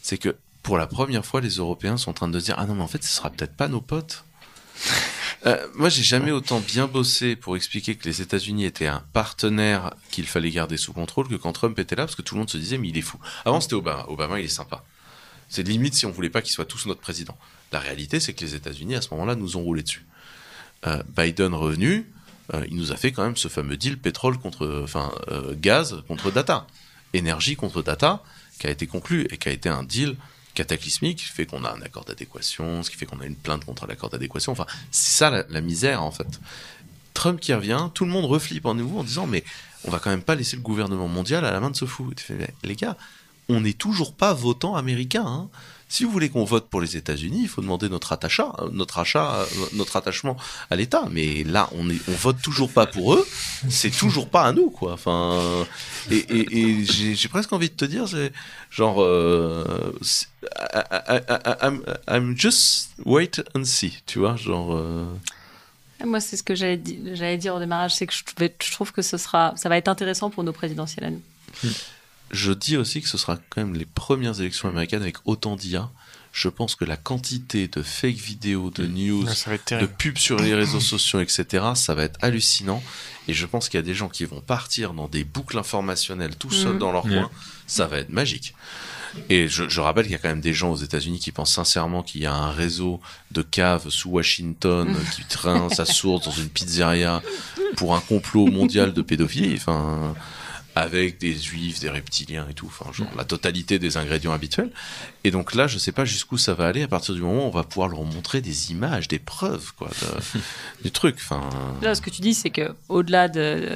[SPEAKER 2] C'est que pour la première fois, les Européens sont en train de se dire Ah non, mais en fait, ce sera peut-être pas nos potes. Euh, moi, j'ai jamais autant bien bossé pour expliquer que les États-Unis étaient un partenaire qu'il fallait garder sous contrôle que quand Trump était là, parce que tout le monde se disait mais il est fou. Avant, c'était Obama. Obama, il est sympa. C'est limite si on voulait pas qu'il soit tous notre président. La réalité, c'est que les États-Unis, à ce moment-là, nous ont roulé dessus. Euh, Biden revenu, euh, il nous a fait quand même ce fameux deal pétrole contre, enfin, gaz contre data, énergie contre data, qui a été conclu et qui a été un deal cataclysmique, qui fait qu'on a un accord d'adéquation, ce qui fait qu'on a une plainte contre l'accord d'adéquation. Enfin, c'est ça la, misère en fait. Trump qui revient, tout le monde reflippe en nouveau en disant mais on va quand même pas laisser le gouvernement mondial à la main de ce fou. Les gars, on n'est toujours pas votant américain. hein. Si vous voulez qu'on vote pour les États-Unis, il faut demander notre attachat, euh, notre achat, euh, notre attachement à l'État. Mais là, on est, on vote toujours pas pour eux. C'est toujours pas à nous, quoi. Enfin, et, et, et j'ai presque envie de te dire, c'est genre, euh, c'est- I- I- I- I'm, I'm just wait and see, tu vois, genre. euh,
[SPEAKER 4] Moi, c'est ce que j'allais di- j'allais dire au démarrage, c'est que je, je trouve que ce sera, ça va être intéressant pour nos présidentielles à nous.
[SPEAKER 2] Je dis aussi que ce sera quand même les premières élections américaines avec autant d'IA. Je pense que la quantité de fake vidéos, de news,
[SPEAKER 3] ça va être
[SPEAKER 2] de pubs sur les réseaux sociaux, etc., ça va être hallucinant. Et je pense qu'il y a des gens qui vont partir dans des boucles informationnelles tout seuls
[SPEAKER 4] Mhm.
[SPEAKER 2] dans leur
[SPEAKER 5] Yeah.
[SPEAKER 2] coin. Ça va être magique. Et je, je rappelle qu'il y a quand même des gens aux États-Unis qui pensent sincèrement qu'il y a un réseau de caves sous Washington qui traîne sa source dans une pizzeria pour un complot mondial de pédophilie. Enfin, avec des juifs, des reptiliens et tout, enfin, genre la totalité des ingrédients habituels. Et donc là, je sais pas jusqu'où ça va aller à partir du moment où on va pouvoir leur montrer des images, des preuves, quoi, de- du truc. Enfin,
[SPEAKER 4] Là, ce que tu dis, c'est que au-delà de,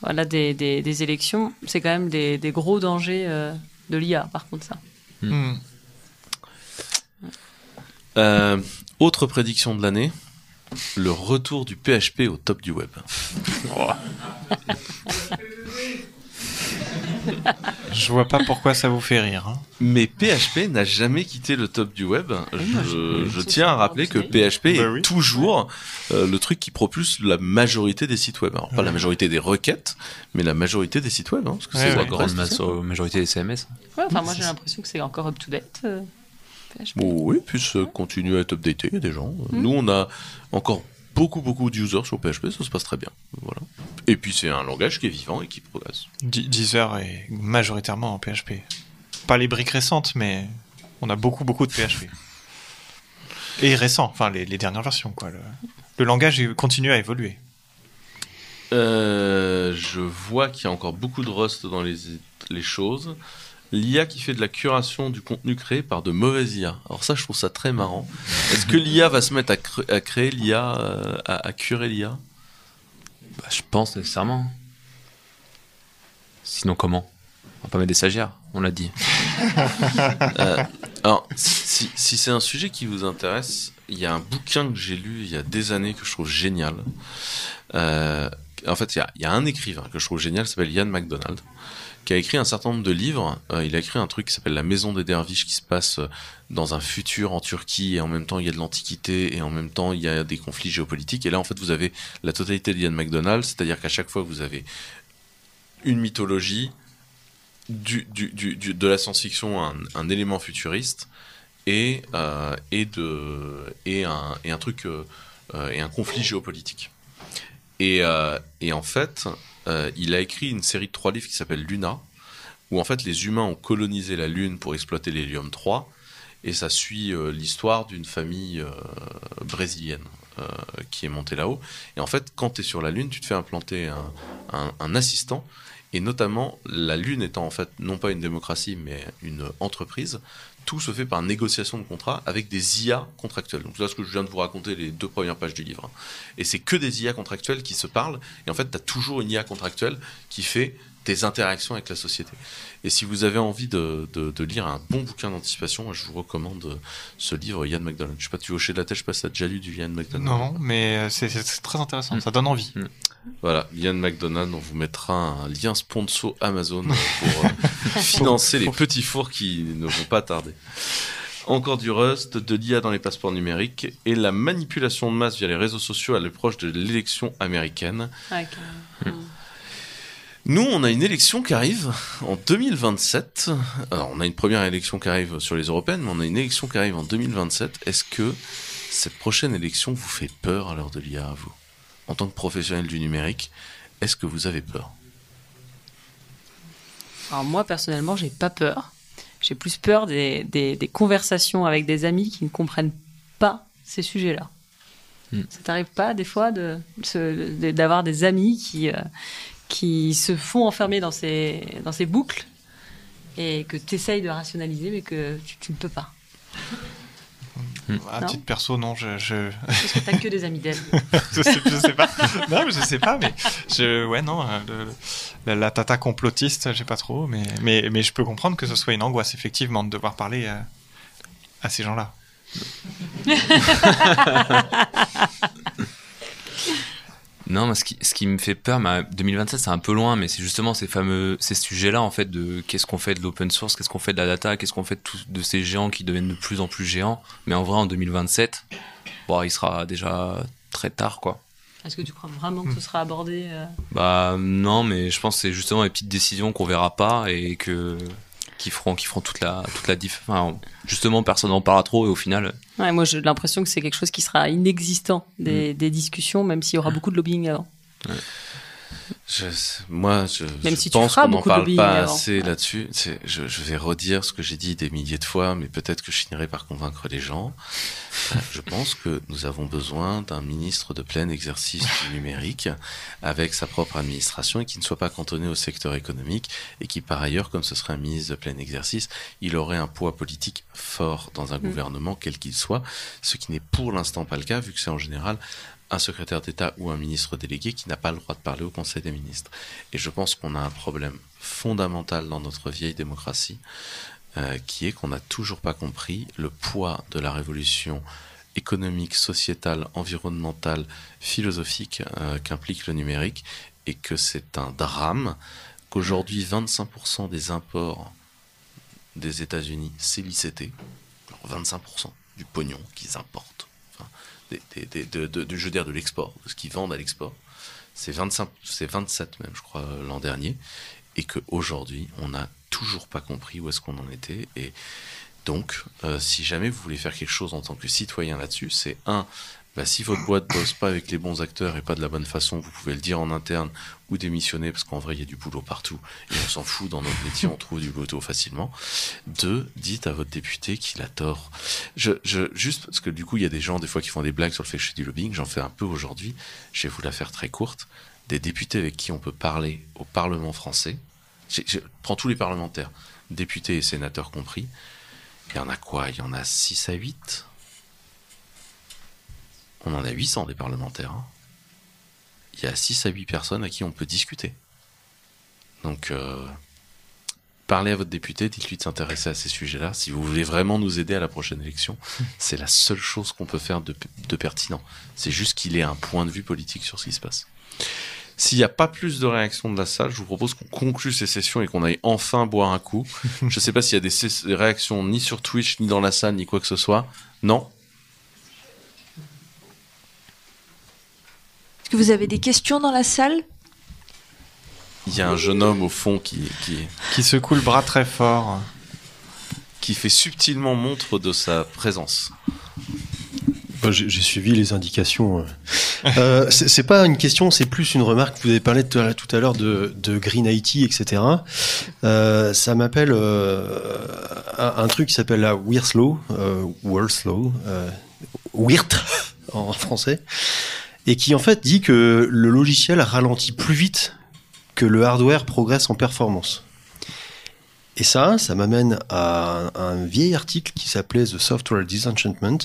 [SPEAKER 4] voilà, des, des, des élections, c'est quand même des, des gros dangers euh, de l'IA, par contre, ça.
[SPEAKER 3] Hmm.
[SPEAKER 2] Euh, autre prédiction de l'année, le retour du PHP au top du web.
[SPEAKER 3] Je vois pas pourquoi ça vous fait rire. hein.
[SPEAKER 2] Mais PHP n'a jamais quitté le top du web.
[SPEAKER 4] moi,
[SPEAKER 2] Je,
[SPEAKER 4] je-
[SPEAKER 2] je
[SPEAKER 4] ça,
[SPEAKER 2] tiens à rappeler que
[SPEAKER 4] continue.
[SPEAKER 2] PHP est
[SPEAKER 3] Bah oui.
[SPEAKER 2] toujours euh, le truc qui propulse la majorité des sites web. Alors pas la majorité des requêtes, mais la majorité des sites web. hein, parce que
[SPEAKER 3] Ouais,
[SPEAKER 2] c'est
[SPEAKER 3] ouais.
[SPEAKER 5] La grande
[SPEAKER 2] ça.
[SPEAKER 5] masse- majorité des CMS.
[SPEAKER 4] Ouais, enfin, moi, j'ai l'impression que c'est encore up-to-date. euh, PHP.
[SPEAKER 2] Bon, oui, puis ça continue à être updaté, il y a des gens.
[SPEAKER 4] Mm.
[SPEAKER 2] Nous, on a encore beaucoup, beaucoup d'users sur PHP, ça se passe très bien. Voilà. Et puis, c'est un langage qui est vivant et qui progresse.
[SPEAKER 3] Deezer est majoritairement en PHP. Pas les briques récentes, mais on a beaucoup, beaucoup de PHP. Et récents, enfin les, les dernières versions, quoi. Le, le langage continue à évoluer.
[SPEAKER 2] Euh, je vois qu'il y a encore beaucoup de rust dans les, les choses. L'IA qui fait de la curation du contenu créé par de mauvaises IA. Alors ça, je trouve ça très marrant. Est-ce que l'IA va se mettre à, créer l'IA, euh, à, à curer l'IA
[SPEAKER 5] Bah, je pense nécessairement. Sinon, comment? On va pas mettre des stagiaires, on l'a dit.
[SPEAKER 2] Euh, Alors, si, si c'est un sujet qui vous intéresse, il y a un bouquin que j'ai lu il y a des années que je trouve génial. Euh, en fait, il y, a, il y a un écrivain que je trouve génial, s'appelle Ian MacDonald, qui a écrit un certain nombre de livres. Euh, il a écrit un truc qui s'appelle La Maison des Derviches, qui se passe euh, dans un futur en Turquie, et en même temps il y a de l'Antiquité, et en même temps il y a des conflits géopolitiques. Et là, en fait, vous avez la totalité d'Ian MacDonald, c'est-à-dire qu'à chaque fois, vous avez une mythologie, de la science-fiction un, élément futuriste et, euh, et, de, et, un, et un truc et un conflit géopolitique. Et, et en fait, euh, il a écrit une série de trois livres qui s'appelle Luna, où en fait les humains ont colonisé la Lune pour exploiter l'hélium 3, et ça suit euh, l'histoire d'une famille euh, brésilienne qui est montée là-haut. Et en fait, quand tu es sur la Lune, tu te fais implanter un assistant et notamment, la Lune étant en fait non pas une démocratie, mais une entreprise, tout se fait par négociation de contrats avec des IA contractuels. Donc là, ce que je viens de vous raconter, les deux premières pages du livre. Et c'est que des IA contractuels qui se parlent. Et en fait, tu as toujours une IA contractuelle qui fait tes interactions avec la société. Et si vous avez envie de, de- de lire un bon bouquin d'anticipation, je vous recommande ce livre, Yann McDonald. Je sais pas, tu hocher de la tête, je sais pas si tu as déjà lu du Yann McDonald.
[SPEAKER 3] Non, non, mais euh, c'est très intéressant,
[SPEAKER 5] Mm.
[SPEAKER 3] ça donne envie.
[SPEAKER 2] Voilà, Ian McDonald, on vous mettra un lien sponsor Amazon pour euh, financer les petits fours qui ne vont pas tarder. Encore du Rust, de l'IA dans les passeports numériques et la manipulation de masse via les réseaux sociaux à l'approche de l'élection américaine.
[SPEAKER 4] Ouais, carrément.
[SPEAKER 2] Nous, on a une élection qui arrive en 2027. Alors, on a une première élection qui arrive sur les européennes, mais on a une élection qui arrive en 2027. Est-ce que cette prochaine élection vous fait peur à l'heure de l'IA, à vous? En tant que professionnel du numérique, est-ce que vous avez peur?
[SPEAKER 4] Alors moi, personnellement, j'ai pas peur. J'ai plus peur des, des- des conversations avec des amis qui ne comprennent pas ces sujets-là.
[SPEAKER 5] Hmm.
[SPEAKER 4] Ça t'arrive pas, des fois, de, se- de- d'avoir des amis qui, euh, qui se font enfermer dans ces, dans ces boucles et que tu essayes de rationaliser, mais que tu, tu ne peux pas.
[SPEAKER 3] À
[SPEAKER 4] Non.
[SPEAKER 3] titre perso, non, je, je,
[SPEAKER 4] Parce que t'as que des amis d'elle.
[SPEAKER 3] je, je sais pas. Non, mais je sais pas, mais je, ouais, non, euh, le- la, la tata complotiste, j'ai pas trop, mais, mais, mais je peux comprendre que ce soit une angoisse, effectivement, de devoir parler à, à ces gens-là.
[SPEAKER 5] Non, mais ce qui, ce qui me fait peur, bah, 2027 c'est un peu loin, mais c'est justement ces fameux ces sujets-là en fait de qu'est-ce qu'on fait de l'open source, qu'est-ce qu'on fait de la data, qu'est-ce qu'on fait de, ces géants qui deviennent de plus en plus géants. Mais en vrai, en 2027, bon, il sera déjà très tard, quoi.
[SPEAKER 4] Est-ce que tu crois vraiment que ce sera abordé euh,
[SPEAKER 5] Bah non, mais je pense que c'est justement les petites décisions qu'on verra pas et que qui feront qui feront toute la toute la diff. Enfin, justement, personne n'en parlera trop et au final,
[SPEAKER 4] Ouais, moi, j'ai l'impression que c'est quelque chose qui sera inexistant des,
[SPEAKER 5] Mm.
[SPEAKER 4] des discussions, même s'il y aura beaucoup de lobbying avant.
[SPEAKER 2] Je- moi, je,
[SPEAKER 4] Même
[SPEAKER 2] je
[SPEAKER 4] si tu
[SPEAKER 2] pense qu'on n'en parle pas assez là-dessus. Je vais redire ce que j'ai dit des milliers de fois, mais peut-être que je finirai par convaincre les gens. Euh, je pense que nous avons besoin d'un ministre de plein exercice du numérique avec sa propre administration et qui ne soit pas cantonné au secteur économique et qui, par ailleurs, comme ce serait un ministre de plein exercice, il aurait un poids politique fort dans un
[SPEAKER 4] Mm.
[SPEAKER 2] gouvernement, quel qu'il soit, ce qui n'est pour l'instant pas le cas, vu que c'est en général un secrétaire d'État ou un ministre délégué qui n'a pas le droit de parler au Conseil des ministres. Et je pense qu'on a un problème fondamental dans notre vieille démocratie, euh, qui est qu'on n'a toujours pas compris le poids de la révolution économique, sociétale, environnementale, philosophique euh, qu'implique le numérique, et que c'est un drame qu'aujourd'hui 25% des imports des États-Unis, c'est l'ICT. Alors, 25% du pognon qu'ils importent. De, de- de- l'export, de ce qu'ils vendent à l'export. C'est 25, c'est 27 même, je crois, l'an dernier. Et qu'aujourd'hui, on n'a toujours pas compris où est-ce qu'on en était. Et donc, euh, si jamais vous voulez faire quelque chose en tant que citoyen là-dessus, c'est un, bah, si votre boîte bosse pas avec les bons acteurs et pas de la bonne façon, vous pouvez le dire en interne ou démissionner parce qu'en vrai, il y a du boulot partout et on s'en fout dans notre métier, on trouve du boulot facilement. Deux, dites à votre député qu'il a tort. Juste parce que du coup, il y a des gens des fois qui font des blagues sur le fait que je fais du lobbying, j'en fais un peu aujourd'hui. Je vais vous la faire très courte. Des députés avec qui on peut parler au Parlement français. Prends tous les parlementaires, députés et sénateurs compris. Il y en a quoi? Il y en a 6 à 8 On en a 800 des parlementaires. hein. Il y a 6 à 8 personnes à qui on peut discuter. Donc, euh, parlez à votre député, dites-lui de s'intéresser à ces sujets-là. Si vous voulez vraiment nous aider à la prochaine élection, c'est la seule chose qu'on peut faire de, de pertinent. C'est juste qu'il ait un point de vue politique sur ce qui se passe. S'il n'y a pas plus de réactions de la salle, je vous propose qu'on conclue ces sessions et qu'on aille enfin boire un coup. je ne sais pas s'il y a des, réactions ni sur Twitch, ni dans la salle, ni quoi que ce soit. Non?
[SPEAKER 6] Que vous avez des questions dans la salle?
[SPEAKER 2] Il y a un jeune homme au fond qui, qui,
[SPEAKER 3] Qui secoue le bras très fort.
[SPEAKER 2] qui fait subtilement montre de sa présence.
[SPEAKER 8] Bah, J'ai suivi les indications. euh. Euh, c'est pas une question, c'est plus une remarque. Vous avez parlé tout à, tout à l'heure de, de Green IT, etc. Euh, ça m'appelle euh, un, un truc qui s'appelle la Wearslow, euh, Wearslow, euh, Weird en français, et qui en fait dit que le logiciel ralentit plus vite que le hardware progresse en performance. Et ça, ça m'amène à un, vieil article qui s'appelait The Software Disenchantment,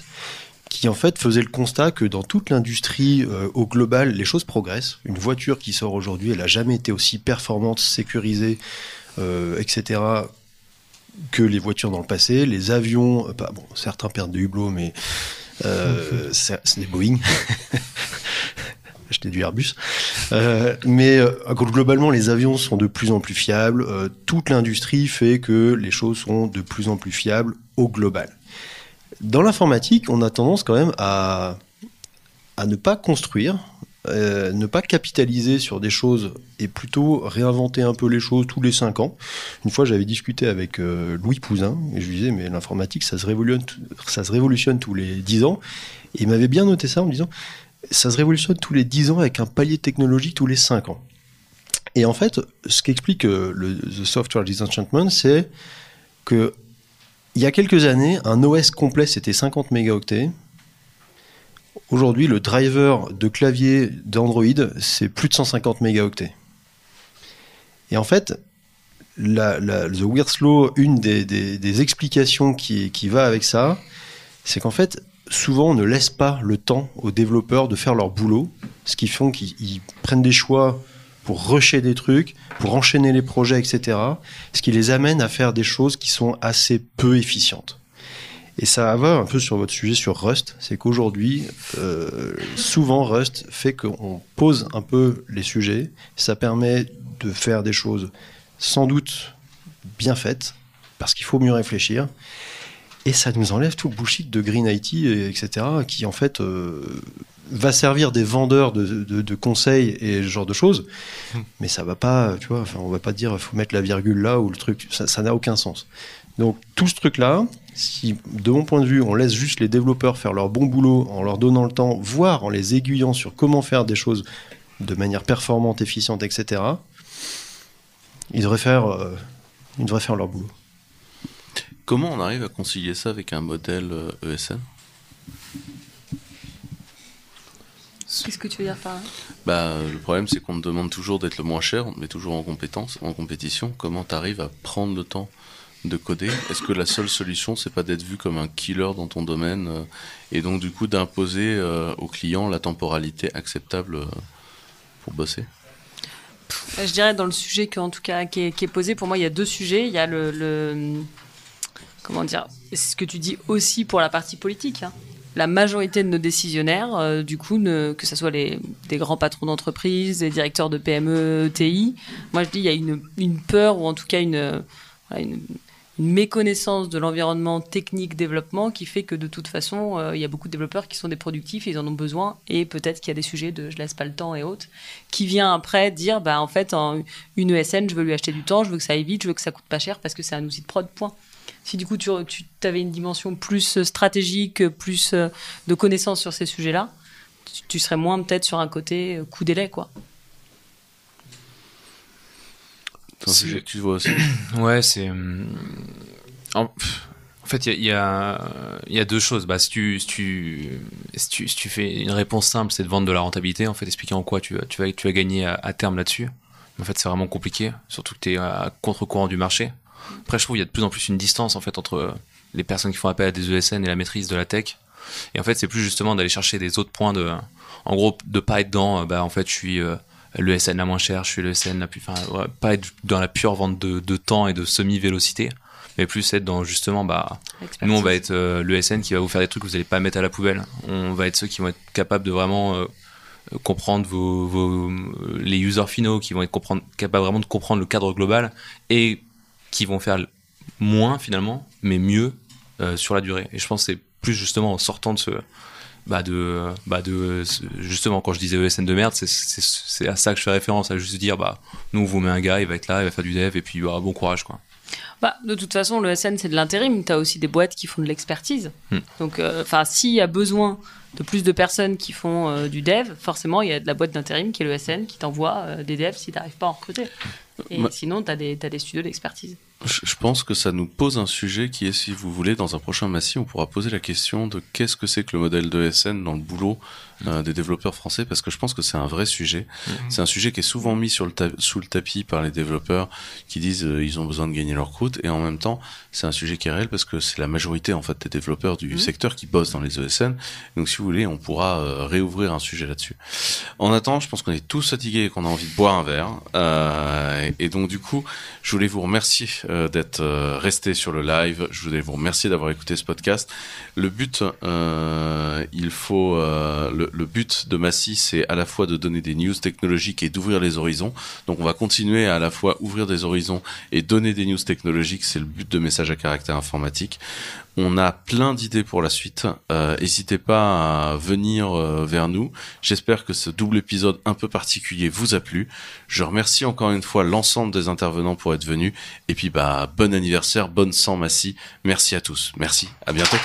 [SPEAKER 8] qui en fait faisait le constat que dans toute l'industrie euh, au global, les choses progressent. Une voiture qui sort aujourd'hui, elle n'a jamais été aussi performante, sécurisée, euh, etc. que les voitures dans le passé. Les avions, euh, pas, bon, certains perdent des hublots, mais euh, c'est des Boeing. Acheter du Airbus. Euh, mais euh, globalement, les avions sont de plus en plus fiables. Toute l'industrie fait que les choses sont de plus en plus fiables au global. Dans l'informatique, on a tendance quand même à, à ne pas construire, euh, ne pas capitaliser sur des choses et plutôt réinventer un peu les choses tous les cinq ans. Une fois, j'avais discuté avec euh, Louis Pouzin et je lui disais, mais l'informatique, ça se révolutionne, ça se révolutionne tous les dix ans. Et il m'avait bien noté ça en me disant, ça se révolutionne tous les dix ans avec un palier technologique tous les cinq ans. Et en fait, ce qu'explique euh, le The Software Disenchantment, c'est que il y a quelques années, un OS complet, c'était 50 mégaoctets. Aujourd'hui, le driver de clavier d'Android, c'est plus de 150 mégaoctets. Et en fait, The Weird Slow, une des, explications qui, va avec ça, c'est qu'en fait, souvent, on ne laisse pas le temps aux développeurs de faire leur boulot, ce qui fait qu'ils ils prennent des choix pour rusher des trucs, pour enchaîner les projets, etc. Ce qui les amène à faire des choses qui sont assez peu efficientes. Et ça va un peu sur votre sujet sur Rust, c'est qu'aujourd'hui, euh, souvent Rust fait qu'on pose un peu les sujets, ça permet de faire des choses sans doute bien faites, parce qu'il faut mieux réfléchir, et ça nous enlève tout le bullshit de Green IT, et etc., qui en fait euh, va servir des vendeurs de, de- de conseils et ce genre de choses, mais ça va pas, tu vois, enfin, on va pas dire faut mettre la virgule là ou le truc, ça ça n'a aucun sens. Donc tout ce truc-là, si de mon point de vue, on laisse juste les développeurs faire leur bon boulot en leur donnant le temps, voire en les aiguillant sur comment faire des choses de manière performante, efficiente, etc., ils devraient faire, euh, ils devraient faire leur boulot.
[SPEAKER 2] Comment on arrive à concilier ça avec un modèle euh, ESN
[SPEAKER 4] Qu'est-ce que tu veux dire par là?
[SPEAKER 2] Bah, le problème, c'est qu'on te demande toujours d'être le moins cher, on te met toujours en compétence, en compétition. Comment tu arrives à prendre le temps? De coder Est-ce que la seule solution, c'est pas d'être vu comme un killer dans ton domaine euh, et donc du coup d'imposer euh, au client la temporalité acceptable euh, pour bosser?
[SPEAKER 4] Euh, Je dirais dans le sujet que, en tout cas, qui est, posé, pour moi, il y a deux sujets. Il y a le, comment dire, c'est ce que tu dis aussi pour la partie politique. hein. La majorité de nos décisionnaires, du coup, que ce soit les, des grands patrons d'entreprise, des directeurs de PME, ETI, moi je dis il y a une, peur ou en tout cas une, méconnaissance de l'environnement technique développement qui fait que de toute façon, euh, il y a beaucoup de développeurs qui sont des productifs, ils en ont besoin, et peut-être qu'il y a des sujets de je laisse pas le temps et autres, qui vient après dire bah en fait une ESN, je veux lui acheter du temps, je veux que ça aille vite, je veux que ça coûte pas cher parce que c'est un outil de prod. Point. Si du coup tu, avais une dimension plus stratégique, plus euh, de connaissances sur ces sujets-là, tu, tu serais moins peut-être sur un côté euh, coup délai quoi.
[SPEAKER 2] C'est un sujet que tu vois aussi
[SPEAKER 5] Ouais, c'est. hum, En, fait, il y y, a, il y a deux choses. Bah, si, tu, si, tu, si, tu, si tu fais une réponse simple, c'est de vendre de la rentabilité, en fait, expliquer en quoi tu, vas- tu, vas, tu vas gagner à, à terme là-dessus. En fait, c'est vraiment compliqué, surtout que tu es à contre-courant du marché. Après, je trouve qu'il y a de plus en plus une distance en fait entre les personnes qui font appel à des ESN et la maîtrise de la tech. Et en fait, c'est plus justement d'aller chercher des autres points de, en gros, de pas être dans, euh, bah, en fait, je suis euh, l'ESN la moins chère, je suis l'ESN la plus, pas être dans la pure vente de, temps et de semi-vélocité, mais plus être dans justement, bah, nous, on va être euh, l'ESN qui va vous faire des trucs que vous n'allez pas mettre à la poubelle. On va être ceux qui vont être capables de vraiment euh, comprendre vos, vos, les users finaux, qui vont être comprendre, capables vraiment de comprendre le cadre global et qui vont faire moins finalement, mais mieux euh, sur la durée. Et je pense que c'est plus justement en sortant de ce. Bah de, bah de justement quand je disais ESN de merde c'est à ça que je fais référence à juste dire bah nous on vous met un gars il va être là il va faire du dev et puis bah, bon courage quoi
[SPEAKER 4] Bah, de toute façon, le SN, c'est de l'intérim. Tu as aussi des boîtes qui font de l'expertise.
[SPEAKER 5] Hmm.
[SPEAKER 4] Donc, euh, s'il y a besoin de plus de personnes qui font euh, du dev, forcément, il y a de la boîte d'intérim qui est le SN qui t'envoie euh, des devs si tu n'arrives pas à en recruter. Et
[SPEAKER 2] Ma-
[SPEAKER 4] sinon, tu as, des studios d'expertise.
[SPEAKER 2] Je pense que ça nous pose un sujet qui est, si vous voulez, dans un prochain Massy, on pourra poser la question de qu'est-ce que c'est que le modèle de SN dans le boulot euh, des développeurs français, parce que je pense que c'est un vrai sujet. C'est un sujet qui est souvent mis sur le sous le tapis par les développeurs qui disent euh, ils ont besoin de gagner leur croûte, et en même temps, c'est un sujet qui est réel parce que c'est la majorité en fait des développeurs du secteur qui bossent dans les ESN. Donc, si vous voulez, on pourra euh, réouvrir un sujet là-dessus. En attendant, je pense qu'on est tous fatigués et qu'on a envie de boire un verre. Euh, et donc, du coup, je voulais vous remercier euh, d'être resté sur le live. Je voulais vous remercier d'avoir écouté ce podcast. Le but, euh, il faut euh, le, but de Massy, c'est à la fois de donner des news technologiques et d'ouvrir les horizons. Donc, on va continuer à, à la fois ouvrir des horizons et donner des news technologiques. C'est le but de message à caractère informatique. On a plein d'idées pour la suite. Euh, N'hésitez pas à venir euh, vers nous. J'espère que ce double épisode un peu particulier vous a plu. Je remercie encore une fois l'ensemble des intervenants pour être venus. Et puis, bah, bon anniversaire, bonne sang Massy. Merci à tous. Merci. À bientôt.